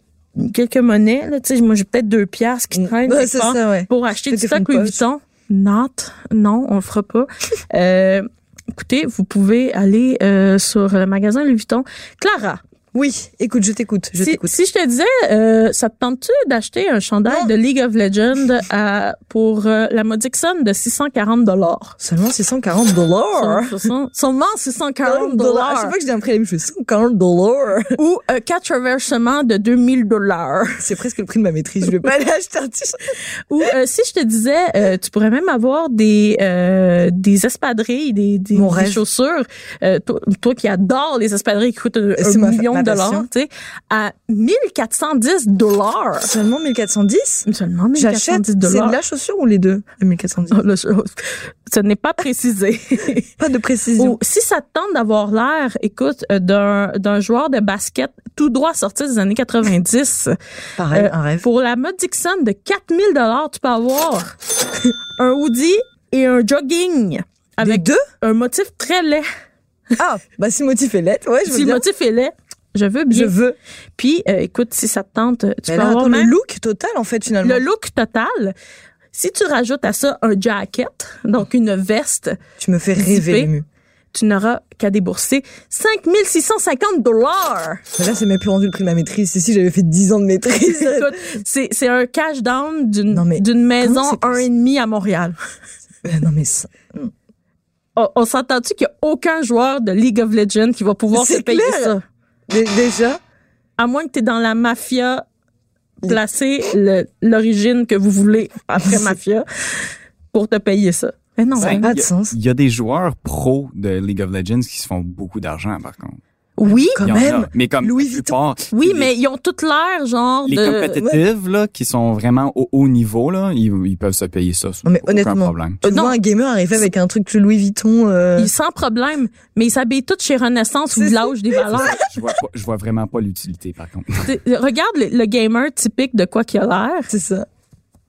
quelques monnaies, là, tu sais, moi j'ai peut-être deux piastres qui traînent Ouais, ça, ouais. pour acheter du stock Louis. Vuitton. Not, non, on le fera pas. euh, écoutez, vous pouvez aller euh, sur le magasin Louis Vuitton. Clara, Oui, écoute, je t'écoute, je si, t'écoute. si je te disais, euh, ça te tente-tu d'acheter un chandail Non. de League of Legends à, pour euh, la modique somme de 640 dollars? Seulement 640 dollars? Seulement 640 À dollars. chaque fois que j'ai un prélim, je fais 140 dollars. Ou euh, quatre reversements de 2000 dollars. C'est presque le prix de ma maîtrise. Je vais pas un t-shirt. Ou euh, si je te disais, euh, tu pourrais même avoir des euh, des espadrilles, des, des, chaussures. Euh, toi, toi qui adore les espadrilles qui coûtent un, million dollars, tu sais, à 1410 dollars. Seulement 1410? Seulement J'achète. 1410 C'est dollars. de la chaussure ou les deux? à 1410. Oh, le- Ce n'est pas précisé. Pas de précision. Ou si ça te tente d'avoir l'air, écoute, euh, d'un d'un joueur de basket tout droit sorti des années 90, Pareil, euh, un rêve. pour la modique somme de 4000 dollars, tu peux avoir un hoodie et un jogging avec deux? un motif très laid. Ah, bah si le motif est lettre, ouais, je veux Si le bien. motif est laid, je veux bien. Je veux. Puis, euh, écoute, si ça te tente, tu Mais peux alors, avoir attends, le même look total, en fait, finalement. le look total. Si tu rajoutes à ça un jacket, donc une veste, Tu me fais rêver, tu n'auras qu'à débourser 5650 dollars. Là, c'est même plus rendu le prix de ma maîtrise. C'est si j'avais fait 10 ans de maîtrise. Écoute, c'est c'est un cash down d'une maison un et demi à Montréal. Euh, non, mais ça- On, s'entend-tu qu'il n'y a aucun joueur de League of Legends qui va pouvoir se payer clair. ça? Dé- déjà, À moins que tu es dans la mafia, placer le- l'origine que vous voulez après mafia pour te payer ça. Mais non, Ça hein. pas il de y a- sens. Il y a des joueurs pros de League of Legends qui se font beaucoup d'argent, par contre. Oui, Quand même. a, mais comme Louis Vuitton. oui, les- mais ils ont toute l'air genre les de... compétitives là, qui sont vraiment au haut niveau là, ils, ils peuvent se payer ça. Non, mais aucun honnêtement, problème. Tu non. vois un gamer arriver avec un truc Louis Vuitton. euh, sans problème, mais ils s'habillent tous chez Renaissance ou Village des Valeurs. Je vois, pas- je vois vraiment pas l'utilité, par contre. Regarde le, le gamer typique de quoi qu'il a l'air. C'est ça.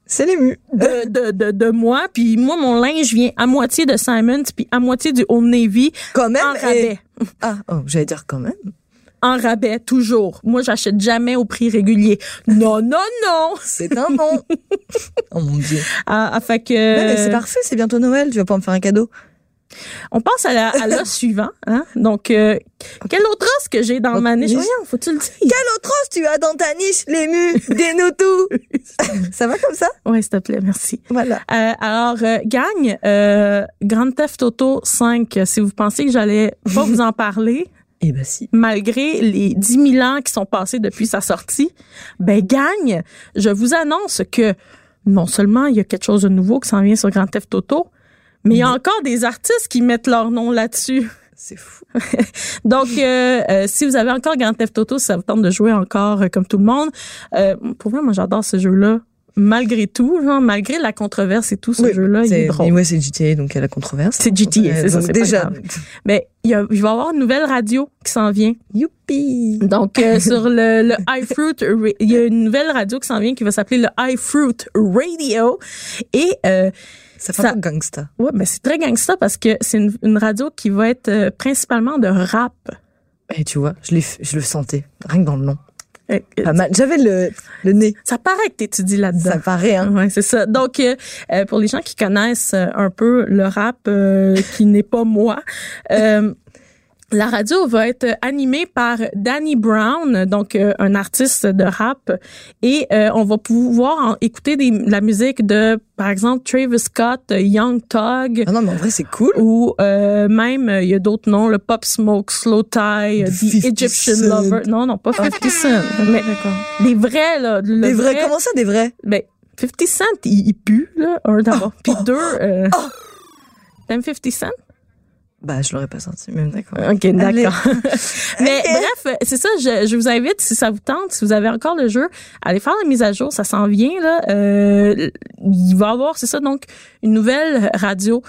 C'est l'ému. de, de, de, de moi, puis moi, mon linge vient à moitié de Simons, puis à moitié du Old Navy, Quand même. en et- rabais. Ah, oh, j'allais dire quand même. En rabais, toujours. Moi, j'achète jamais au prix régulier. Non, non, non! C'est un nom. oh mon dieu. Ah, ah, fait que... Mais c'est parfait, c'est bientôt Noël. Tu vas pas me faire un cadeau. On passe à la, à l'os suivant, hein? Donc, euh, quel autre os que j'ai dans ma niche? Voyons, faut-tu le dire? Quel autre os tu as dans ta niche, l'ému? Dis-nous tout. ça va comme ça? Ouais, s'il te plaît, merci. Voilà. Euh, alors, euh, gang, euh, Grand Theft Auto 5, si vous pensez que j'allais pas vous en parler, Eh ben si. malgré les 10 000 ans qui sont passés depuis sa sortie, ben gagne, je vous annonce que non seulement il y a quelque chose de nouveau qui s'en vient sur Grand Theft Auto, mais il y a encore des artistes qui mettent leur nom là-dessus. C'est fou. Donc, euh, euh, si vous avez encore Grand Theft Auto, ça vous tente de jouer encore euh, comme tout le monde, euh, pour vrai, moi j'adore ce jeu-là. Malgré tout, genre, malgré la controverse et tout, ce Oui, jeu-là, il est C'est- drôle. mais ouais, c'est GTA, donc il y a la controverse. C'est GTA, c'est ça, déjà. Mais il, y a, il va y avoir une nouvelle radio qui s'en vient. Youpi. Donc, euh, sur le, le iFruit, il y a une nouvelle radio qui s'en vient qui va s'appeler le iFruit Radio. Et euh, Ça fait Ça- un peu gangsta. Ouais, mais c'est très gangsta parce que c'est une, une radio qui va être euh, principalement de rap. Et tu vois, je, je le sentais, rien que dans le nom. Euh, euh, Pas mal. J'avais le, le nez. Ça paraît que t'étudies là-dedans. Ça paraît, hein. Ouais, c'est ça. Donc, euh, euh, pour les gens qui connaissent un peu le rap, qui n'est pas moi, la radio va être animée par Danny Brown, donc euh, un artiste de rap, et euh, on va pouvoir en- écouter des, la musique de, par exemple, Travis Scott, Young Thug, Ah non, mais en vrai, c'est cool. ou euh, même il y a d'autres noms, le Pop Smoke, Slow Tie, The 50 Egyptian Cent. Lover. Non, non, pas 50 Cent, mais des vrais là. le Des vrais, vrai- comment ça, des vrais? ben, 50 Cent, il, il pue, là, un d'abord. Puis deux, euh, t'aimes 50 Cent? Bah, je l'aurais pas senti, même d'accord. OK, d'accord. Mais bref, c'est ça, je, je vous invite, si ça vous tente, si vous avez encore le jeu, allez faire la mise à jour, ça s'en vient, là. Euh, il va y avoir, c'est ça, donc, une nouvelle radio.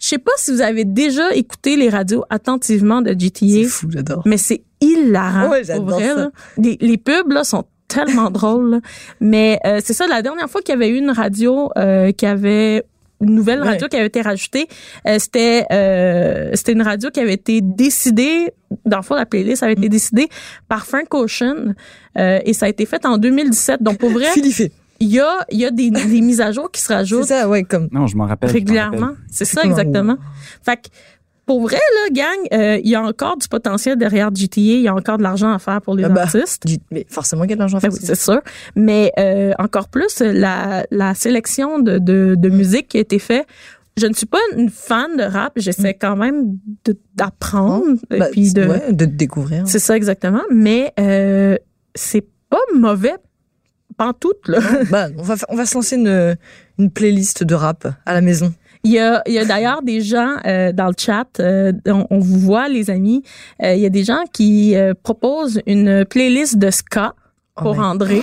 Je sais pas si vous avez déjà écouté les radios attentivement de C'est GTA, fou, j'adore. mais c'est hilarant. Ouais, pour vrai, ça. là. Les, les pubs, là, sont tellement drôles. là. Mais euh, c'est ça, la dernière fois qu'il y avait eu une radio euh, qui avait une nouvelle Ouais. radio qui avait été rajoutée, euh, c'était euh, c'était une radio qui avait été décidée, dans le fond, la playlist avait été décidée par Frank Ocean euh, et ça a été fait en 2017. Donc, pour vrai, il y a, il y a des, des mises à jour qui se C'est rajoutent ça, ouais, comme. Non, je m'en rappelle. régulièrement. C'est ça, exactement. Fait que, pour vrai, là, gang, euh, il y a encore du potentiel derrière GTA. Il y a encore de l'argent à faire pour les Ah bah, artistes. du- Mais forcément, il y a de l'argent à Ben faire. oui, c'est sûr. Mais euh, encore plus, la, la sélection de, de, de musique qui a été faite. Je ne suis pas une fan de rap. J'essaie quand même d'apprendre. et Bah, puis de, ouais, de découvrir. C'est ça exactement. Mais euh, c'est pas mauvais. Pantoute, là. Bah, on va, on va se lancer une, une playlist de rap à la maison. Il y a, il y a d'ailleurs des gens euh, dans le chat, euh, on, on vous voit les amis, euh, il y a des gens qui euh, proposent une playlist de ska Oh pour my- André.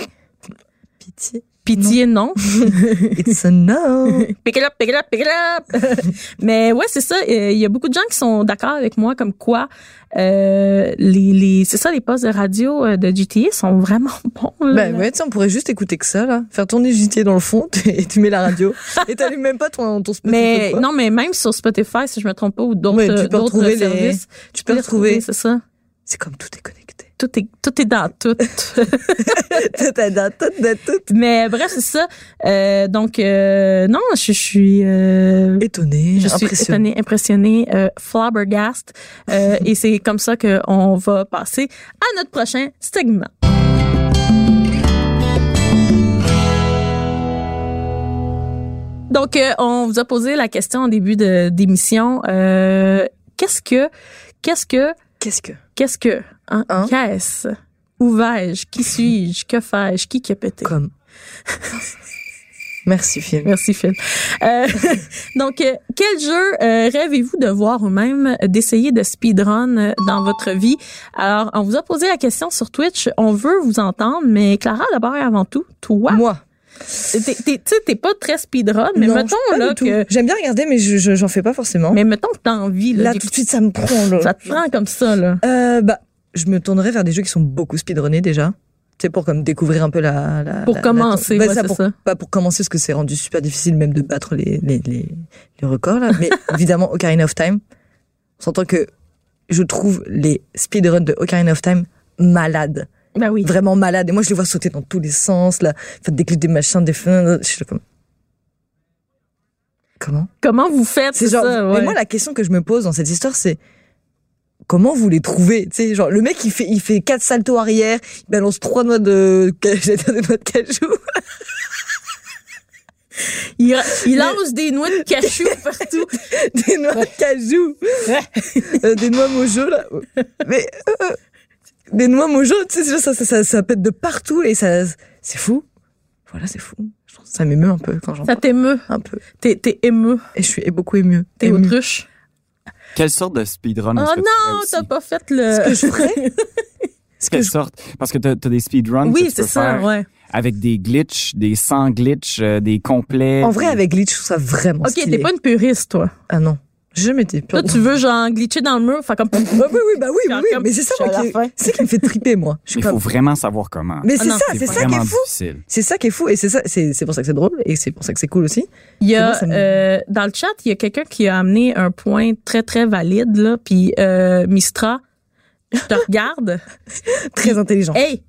Pitié. Pitié non. It's a no. pick it up, pick it up, pick it up. Mais ouais, c'est ça. euh, Il y a beaucoup de gens qui sont d'accord avec moi comme quoi euh, les, les c'est ça les postes de radio euh, de GTA sont vraiment bons. là. Ben ouais, tu sais, on pourrait juste écouter que ça, là. Faire tourner JT dans le fond, et tu mets la radio. et t'allumes même pas ton, ton Spotify, mais non, mais même sur Spotify, si je me trompe pas, ou d'autres Ouais, tu peux d'autres retrouver les- services, tu peux retrouver. c'est ça. C'est comme tout est connecté. Tout est tout est dans tout. Tout est dans tout, dans tout. Mais bref, c'est ça. Euh, donc, euh, non, je, je suis... euh, Étonné, je suis étonnée, impressionnée, euh, flabbergast. Euh, et c'est comme ça qu'on va passer à notre prochain segment. Donc, euh, on vous a posé la question en début de- d'émission. Euh, qu'est-ce que, qu'est-ce que, Qu'est-ce que? qu'est-ce que, hein, Hein? qu'est-ce, où vais-je, qui suis-je, que fais-je, qui qui a pété? Comme. Merci, Phil. Merci Phil. Euh, donc, euh, quel jeu euh, rêvez-vous de voir ou même d'essayer de speedrun dans votre vie? Alors, on vous a posé la question sur Twitch. On veut vous entendre, mais Clara, d'abord et avant tout, toi, Moi. tu sais, t'es pas très speedrun, mais Non, mettons pas là que, J'aime bien regarder, mais je, je- j'en fais pas forcément. mais mettons que t'as envie là, là, tout de suite, ça me prend, là. ça te prend comme ça là. Euh, bah, je me tournerais vers des jeux qui sont beaucoup speedrunnés déjà. Sais, pour comme découvrir un peu la. la Pour la- commencer, la- ouais, c'est pour, ça. Pas pour commencer, parce que c'est rendu super difficile même de battre les, les, les, les records, là. Mais évidemment, Ocarina of Time. On s'entend que je trouve les speedruns de Ocarina of Time malades. Ben oui. Vraiment malades. Et moi, je les vois sauter dans tous les sens, là. Faire des clics, des machins, des fins. Je suis comme. Comment? Comment vous faites C'est genre. ça, Mais ouais. moi, la question que je me pose dans cette histoire, c'est comment vous les trouvez? Tu sais, genre le mec, il fait, il fait quatre saltos arrière, il balance trois noix de, des noix de cajou. il, il lance des noix de cachou partout. des noix de cajou, Euh, des noix mojo là. Mais euh, des noix mojo, tu sais, ça, ça, ça, ça pète de partout et ça, c'est fou. Voilà, c'est fou. Ça m'émeut un peu quand j'en Ça t'émeut. Un peu. T'es, t'es émeu. Et je suis beaucoup émue. T'es autruche. Quelle sorte de speedrun Oh que non, t'as pas fait le... Ce que je ferais, ce que Quelle je sorte? Parce que t'as as des speedruns que Oui, tu c'est peux ça, faire ouais. avec des glitches, des sans glitch, euh, des complets. En vrai, des- avec glitch, je trouve ça vraiment Ok, t'es pas une puriste, toi. Ah non. J'ai jamais été peur. Là, tu veux genre glitcher dans le mur, faire comme. Ah oui, oui, bah oui, oui, Mais c'est ça, je qui, c'est ça qui me fait triper, moi. Je suis Il faut vraiment savoir comment. Mais c'est Ah non, ça, c'est c'est ça qui est fou. difficile. C'est ça qui est fou. Et c'est ça, c'est, c'est pour ça que c'est drôle. Et c'est pour ça que c'est cool aussi. Il y a Moi, ça me- euh, dans le chat, il y a quelqu'un qui a amené un point très très valide là, puis euh, Mistra, je te regarde. Très intelligent. Hey,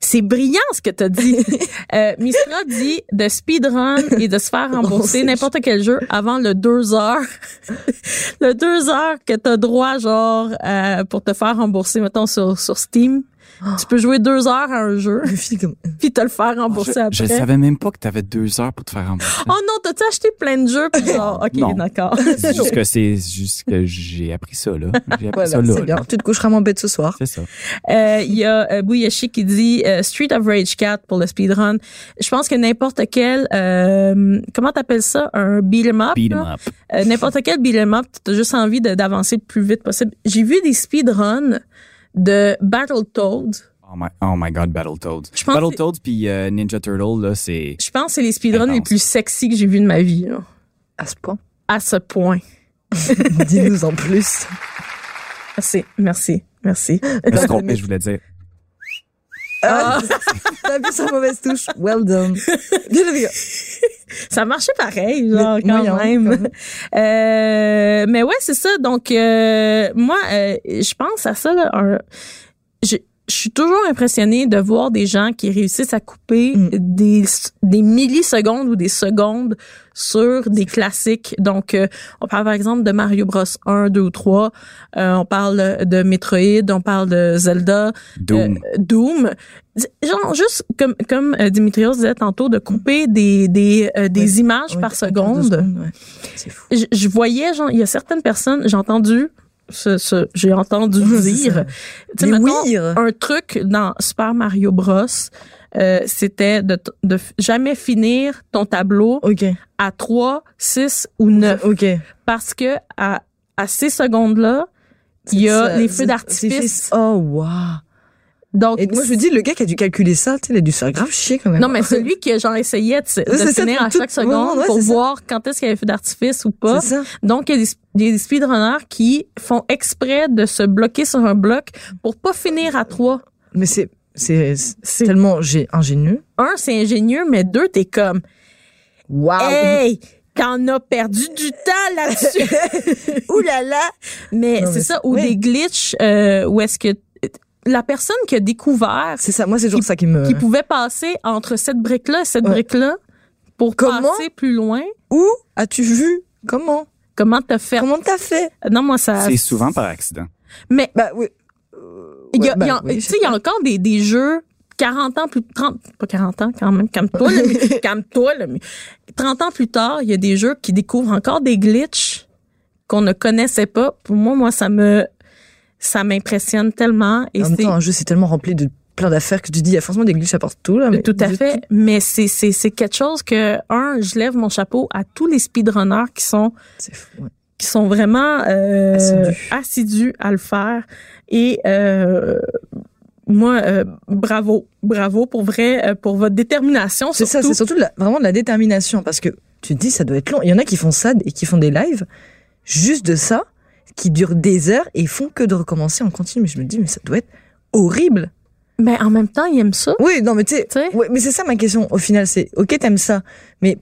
c'est brillant ce que t'as dit. euh, Mistra dit de speedrun et de se faire rembourser c'est n'importe quel jeu avant le deux heures. le deux heures que t'as droit genre euh, pour te faire rembourser, mettons sur sur Steam. Tu peux jouer deux heures à un jeu puis te le faire rembourser Je, après. je savais même pas que t'avais deux heures pour te faire rembourser. Oh non, t'as-tu acheté plein de jeux puis genre ok d'accord. C'est juste que c'est juste que j'ai appris ça là. J'ai appris ça là. c'est bien. Tu te coucheras moins bête ce soir. C'est ça. Euh, Il y a euh, Bouyashi qui dit euh, Street of Rage 4 pour le speedrun. Je pense que n'importe quel, euh, comment t'appelles ça, un beat 'em up, Beat 'em là? up. Euh, n'importe quel beat 'em up, t'as juste envie de- d'avancer le plus vite possible. J'ai vu des speedruns de Battletoads. Oh my, oh my god, Battletoads. Battletoads puis euh, Ninja Turtle là, c'est Je pense que c'est les speedruns les plus sexy que j'ai vus de ma vie, là. À ce point? à ce point. Dis-nous en plus. Merci, merci, merci. Je je voulais dire? Ah, t'as sur la mauvaise touche. Well done. Ça marchait pareil, genre, quand moyen, même. quand même. Euh, mais ouais, c'est ça. Donc, euh, moi, euh, je pense à ça. Là, un- je, je suis toujours impressionnée de voir des gens qui réussissent à couper Mm. des, des millisecondes ou des secondes sur des classiques. Donc, euh, on parle par exemple de Mario Bros 1, 2 ou 3. Euh, on parle de Metroid, on parle de Zelda. Doom. Euh, Doom. Genre, juste comme, comme euh, Dimitrios disait tantôt, de couper des, des, euh, des Ouais. images par seconde. ouais. Fou. Je, je voyais, genre, il y a certaines personnes, j'ai entendu, ce, ce, j'ai entendu dire, tu sais, oui. un truc dans Super Mario Bros, euh, c'était de, de jamais finir ton tableau Ok. à 3, 6 ou 9. Ok. Parce que à, à ces secondes-là, il y a Ça- les feux d'artifice. Oh, wow. Donc, Et moi, je dis, le gars qui a dû calculer ça, tu sais, il a dû se faire grave chier quand même. Non, mais celui qui genre essayait de, se- finir à tout- chaque seconde ouais, pour ça. voir quand est-ce qu'il y avait fait d'artifice ou pas. Ça. Donc, il y a des, speedrunners qui font exprès de se bloquer sur un bloc pour pas finir à trois. Mais c'est, c'est, tellement gé- ingénieux. Un, c'est ingénieux, mais deux, t'es comme, Wow. hey, t'en as perdu du temps là-dessus. Ouh là là. Mais c'est ça, ou oui. des glitches euh, où est-ce que la personne qui a découvert C'est ça. Moi, c'est toujours ça qui me. qui pouvait passer entre cette brique-là et cette Ouais. brique-là pour Comment? passer plus loin. Où as-tu vu? Comment? Comment t'as fait? Comment t'as fait? Non, moi, ça. C'est souvent par accident. Mais Bah oui. il Ouais, a- oui, tu sais, il y a encore des, des jeux 40 ans plus 30 pas 40 ans quand même calme-toi là, mais- calme-toi là, mais 30 ans plus tard il y a des jeux qui découvrent encore des glitches qu'on ne connaissait pas pour moi moi ça me ça m'impressionne tellement et En même temps, un jeu, c'est tellement rempli de plein d'affaires que tu dis, il y a forcément des glitches à partout, là. Mais tout à fait mais c'est c'est c'est quelque chose que un je lève mon chapeau à tous les speedrunners qui sont C'est fou. ouais. qui sont vraiment euh, Assidus. assidus à le faire. Et euh, moi, euh, bravo, bravo pour vrai, euh, pour votre détermination. C'est ça, c'est surtout la- vraiment de la détermination parce que tu te dis, ça doit être long. Il y en a qui font ça et qui font des lives juste de ça, qui durent des heures et ils font que de recommencer en continu. Mais je me dis, mais ça doit être horrible. Mais en même temps, ils aiment ça. Oui, non, mais tu sais, ouais, mais c'est ça ma question au final, c'est, ok, t'aimes ça, mais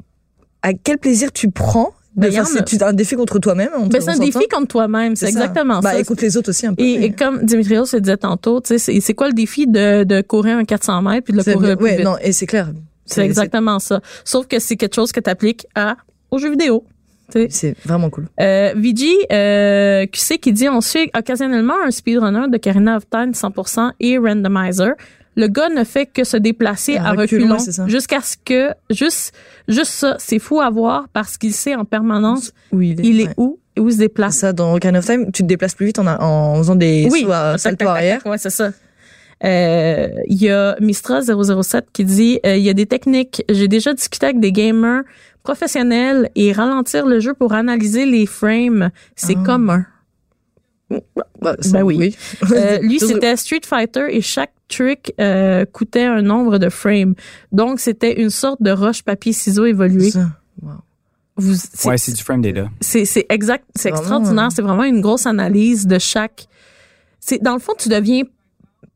à quel plaisir tu prends de Ben, faire c'est un défi contre toi-même on c'est un défi contre toi-même. C'est ça. exactement bah, ça. écoute les autres aussi un peu. Et, mais- et comme Dimitrios se disait tantôt, c'est quoi le défi de, de courir un 400 mètres puis de le courir le plus ouais, vite? non, et c'est clair. C'est exactement ça. Sauf que c'est quelque chose que tu appliques à, aux jeux vidéo. C'est vraiment cool. Euh, Vigi, euh, QC qui dit on suit occasionnellement un speedrunner de Karina of Time 100% et randomizer. Le gars ne fait que se déplacer À à reculons, jusqu'à ce que juste juste ça, c'est fou à voir parce qu'il sait en permanence Oui, il est, il est ouais. où et où il se déplace. Ça, dans Ocarina of Time, tu te déplaces plus vite en, a- en faisant des Oui, sauts à tac, salto tac, tac, arrière. tac, Ouais, c'est ça. Euh, Il y a Mistra 007 qui dit euh, il y a des techniques. J'ai déjà discuté avec des gamers professionnels et ralentir le jeu pour analyser les frames, c'est Ah. commun. Ben oui. Euh, lui, c'était Street Fighter et chaque trick euh, coûtait un nombre de frames. Donc, c'était une sorte de roche papier ciseaux évolué. Ça. Wow. vous, c'est, Ouais, c'est du frame data. c'est, c'est exact, c'est Vraiment, extraordinaire. euh, C'est vraiment une grosse analyse de chaque. C'est dans le fond, tu deviens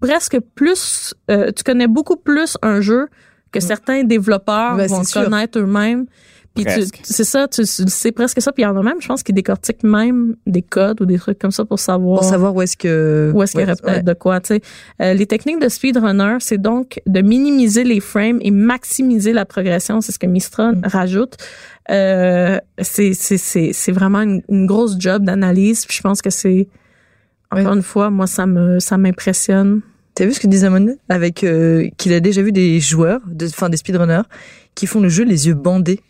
presque plus, euh, tu connais beaucoup plus un jeu que certains développeurs Ben, vont connaître eux-mêmes. Puis c'est ça, tu, tu sais presque ça. Puis il y en a même, je pense, qui décortiquent même des codes ou des trucs comme ça pour savoir Pour savoir où est-ce que... où est-ce qu'il y aurait Ouais, peut-être de quoi, tu sais. Euh, les techniques de speedrunner, c'est donc de minimiser les frames et maximiser la progression. C'est ce que Mistra Mm. rajoute. Euh, c'est, c'est, c'est, c'est vraiment une, une grosse job d'analyse. Puis je pense que c'est, encore Ouais. une fois, moi, ça me, ça m'impressionne. T'as vu ce que disait Amon avec euh, qu'il a déjà vu des joueurs, de- enfin des speedrunners, qui font le jeu les yeux bandés,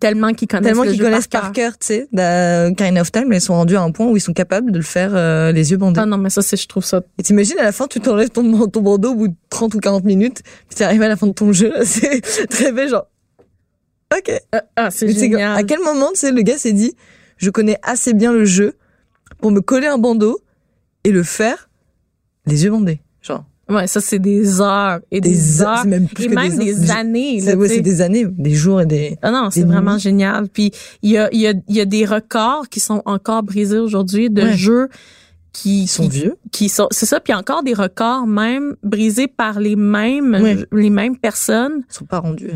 Tellement qu'ils connaissent tellement le qu'ils connaissent par par cœur. tu sais, d'Ocarina of Time, mais ils sont rendus à un point où ils sont capables de le faire euh, les yeux bandés. Ah non, mais ça, c'est, je trouve ça. Et t'imagines à la fin, tu t'enlèves ton, ton bandeau au bout de 30 ou 40 minutes, puis t'es arrivé à la fin de ton jeu, c'est très belle, genre. Ok. Ah, Mais c'est génial. À quel moment, tu sais, le gars s'est dit, je connais assez bien le jeu pour me coller un bandeau et le faire les yeux bandés. Ouais, ça, c'est des heures et des, Des heures. même plus et que même des, années. C'est là, ouais, c'est des années, des jours et des. Ah non, c'est vraiment nuits. génial. Puis il y a, il y, a, il y a des records qui sont encore brisés aujourd'hui de Ouais. jeux qui Ils sont qui, vieux. qui sont c'est ça puis encore des records même brisés par les mêmes Ouais. les mêmes personnes Ils sont pas rendus.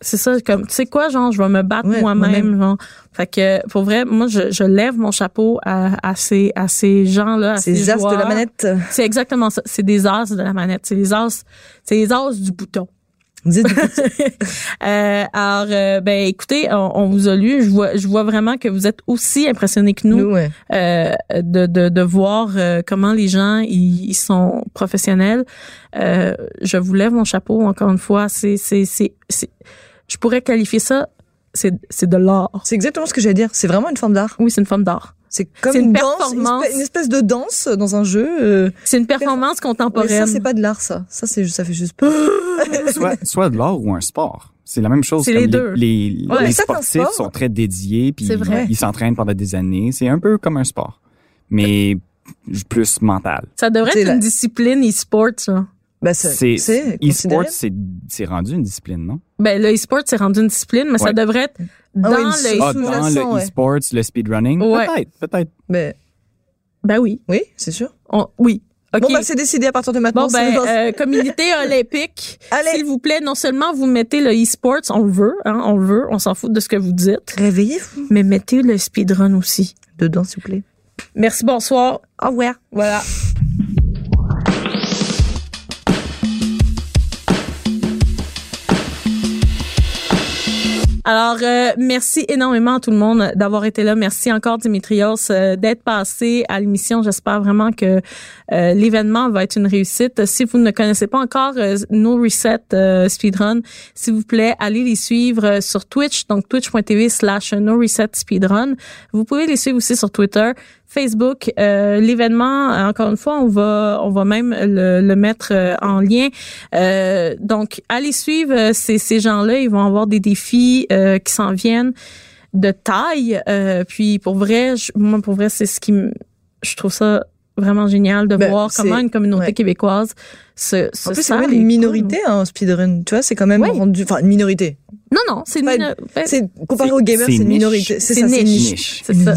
C'est ça comme tu sais quoi genre je vais me battre Ouais, moi-même genre. Fait que pour vrai moi je, je lève mon chapeau à, à ces à ces gens là C'est les as de la manette. c'est exactement ça. C'est des as de la manette. C'est les as c'est les as du bouton euh, alors, euh, ben écoutez, on, on vous a lu. Je vois, je vois vraiment que vous êtes aussi impressionnés que nous Nous, ouais. euh, de, de, de voir euh, comment les gens ils, ils sont professionnels. Euh, je vous lève mon chapeau encore une fois. C'est, c'est, c'est, c'est- je pourrais qualifier ça. C'est, c'est de l'art. C'est exactement ce que j'allais dire. C'est vraiment une forme d'art. Oui, c'est une forme d'art. C'est comme une, une danse, une performance. espèce, une espèce de danse dans un jeu. euh. C'est une performance Mais contemporaine. ça, c'est pas de l'art, ça. Ça, c'est, ça fait juste peur. soit, soit de l'art ou un sport. C'est la même chose. C'est les deux. Les, les, Ouais, les sportifs sports. sont très dédiés, puis C'est vrai. ils s'entraînent pendant des années. C'est un peu comme un sport, mais plus mental. Ça devrait C'est être la- une discipline e-sport. ça. Ça- C'est c'est e-sport, c'est c'est rendu une discipline, non? Ben le e-sport c'est rendu une discipline, mais ça devrait être dans Ah oui, une le Ah, dans le ouais. e-sports, le speedrunning, Ouais. peut-être, peut-être. Mais, Ben oui. oui, c'est sûr. On- oui. OK. Bon, bah, c'est décidé à partir de maintenant. Bon, ben, dans- euh, communauté olympique, Allez. s'il vous plaît, non seulement vous mettez le e-sports, on le veut, hein, on le veut, on s'en fout de ce que vous dites, Réveillez-vous mais mettez le speedrun aussi. dedans, s'il vous plaît. Merci, bonsoir. Au revoir. Voilà. Alors, euh, merci énormément à tout le monde d'avoir été là. Merci encore, Dimitrios, euh, d'être passé à l'émission. J'espère vraiment que euh, l'événement va être une réussite. Si vous ne connaissez pas encore euh, No Reset euh, Speedrun, s'il vous plaît, allez les suivre euh, sur Twitch, donc twitch.tv slash No Reset Speedrun. Vous pouvez les suivre aussi sur Twitter, Facebook. Euh, L'événement, encore une fois, on va, on va même le, le mettre euh, en lien. Euh, donc, allez suivre euh, ces, ces gens-là. Ils vont avoir des défis euh, qui s'en viennent de taille. Euh, puis, pour vrai, je- moi, pour vrai, c'est ce qui me... Je trouve ça vraiment génial de Ben, voir comment une communauté ouais. québécoise se, se En plus, c'est même une minorité, hein, speedrun. Tu vois, c'est quand même Oui. rendu, enfin, une minorité. Non, non, c'est une comparé C'est- aux gamers, c'est une niche. minorité. C'est C'est ça, c'est une niche. niche. Niche. C'est ça.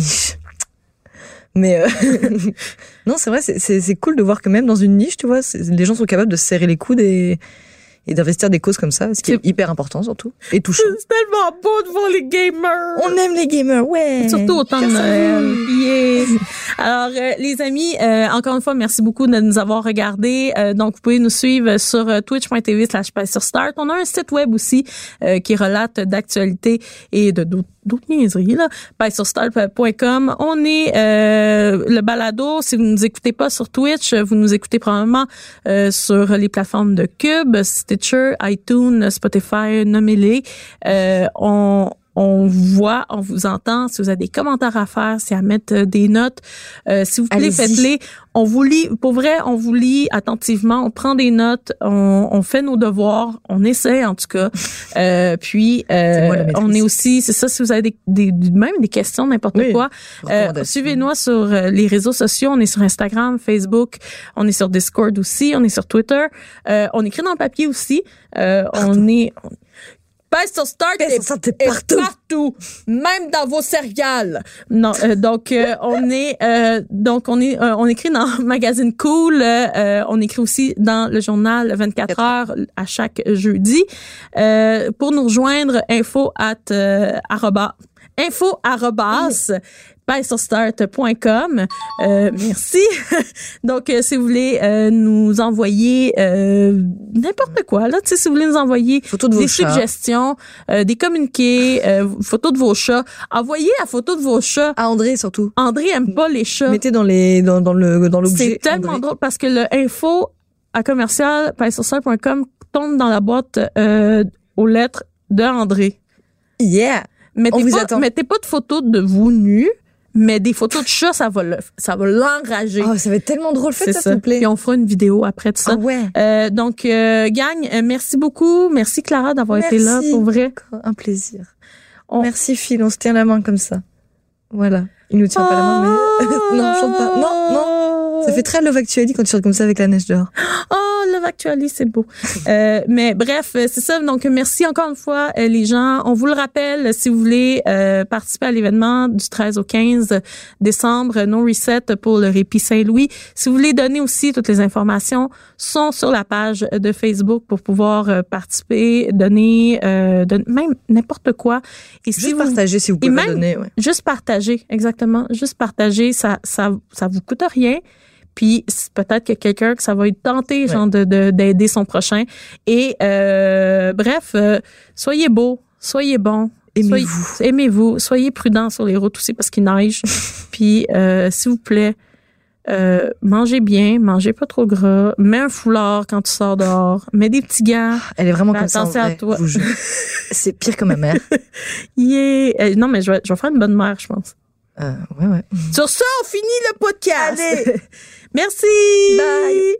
Mais, euh, non, c'est vrai, c'est, cool de voir que même dans une niche, tu vois, les gens sont capables de se serrer les coudes et, et d'investir des causes comme ça, ce qui est hyper important surtout. Et touchant. C'est tellement beau de voir les gamers. On aime les gamers, ouais. Surtout au temps de. Noël. Alors, euh, les amis, euh, encore une fois, merci beaucoup de nous avoir regardés. Euh, donc, vous pouvez nous suivre sur euh, twitch.tv slash sur Start. On a un site web aussi euh, qui relate d'actualités et de d'autres d'autres niaiseries, là. start.com. On est euh, le balado. Si vous ne nous écoutez pas sur Twitch, vous nous écoutez probablement euh, sur les plateformes de Cube, ITunes, Spotify, nommez-les. Euh, on on vous voit, on vous entend. Si vous avez des commentaires à faire, si à mettre euh, des notes, euh, s'il vous plaît, faites-les. On vous lit, pour vrai, on vous lit attentivement. On prend des notes, on, on fait nos devoirs, on essaie en tout cas. Euh, puis euh, on est aussi, c'est ça. Si vous avez des, des- même des questions, n'importe Oui. quoi, euh, suivez-nous sur les réseaux sociaux. On est sur Instagram, Facebook, on est sur Discord aussi, on est sur Twitter. Euh, on écrit dans le papier aussi. Euh, on est Pèse sur start Pèse et, sur start, t'es et partout. partout, même dans vos céréales. Non, euh, donc euh, on est euh, donc on est euh, on écrit dans Magazine Cool, euh, on écrit aussi dans le journal 24 heures à chaque jeudi. Euh, pour nous rejoindre, info at euh, arroba- info arrobas pèsestart.com. Euh, merci. Donc, euh, si vous voulez euh, nous envoyer euh, n'importe quoi, là, si vous voulez nous envoyer de des suggestions, euh, des communiqués, euh, photos de vos chats, envoyez la photo de vos chats. À André surtout. André aime pas les chats. Mettez dans les dans, dans le dans l'objet. C'est tellement André. drôle parce que le info à commercial tombe dans la boîte euh, aux lettres de André. Yeah. Mettez On vous pas, attend. mettez pas de photos de vous nus, mais des photos de chats, ça va le, ça va l'enrager. Oh, ça va être tellement drôle. Faites ça, s'il vous plaît. Puis on fera une vidéo après de ça. Ah ouais. Euh, donc, euh, gang, euh, merci beaucoup. Merci Clara d'avoir été là, pour vrai. Un plaisir. On- Merci Phil, on se tient la main comme ça. Voilà. Il nous tient pas la main, mais non, chante pas. Non, non. Ça fait très Love Actually quand tu chantes comme ça avec la neige dehors. Oh, Love Actually, c'est beau. Euh, mais bref, euh, c'est ça. Donc, merci encore une fois, euh, les gens. On vous le rappelle, si vous voulez euh, participer à l'événement du 13 au 15 décembre, No Reset pour le Répit Saint-Louis. Si vous voulez donner aussi toutes les informations, sont sur la page de Facebook pour pouvoir euh, participer, donner, euh, même n'importe quoi. Et si Juste vous partager si vous pouvez Et même- donner. Ouais. Juste partager, exactement. Juste partager, ça, ça, ça vous coûte rien. Puis peut-être que quelqu'un que ça va être tenté, genre de de- d'aider son prochain. Et euh, bref, euh, soyez beaux, soyez bons. Aimez-vous. Soyez- Aimez-vous. Soyez prudents sur les routes aussi parce qu'il neige. Puis euh, s'il vous plaît, euh, mangez bien, mangez pas trop gras. Mets un foulard quand tu sors dehors. Mets des petits gants. Elle est vraiment comme ça. attention à toi. jure. C'est pire que ma mère. Yeah. Euh, non, mais je vais, je vais faire une bonne mère, je pense. Euh, ouais, ouais. Sur ça, on finit le podcast. Allez. Merci. Bye.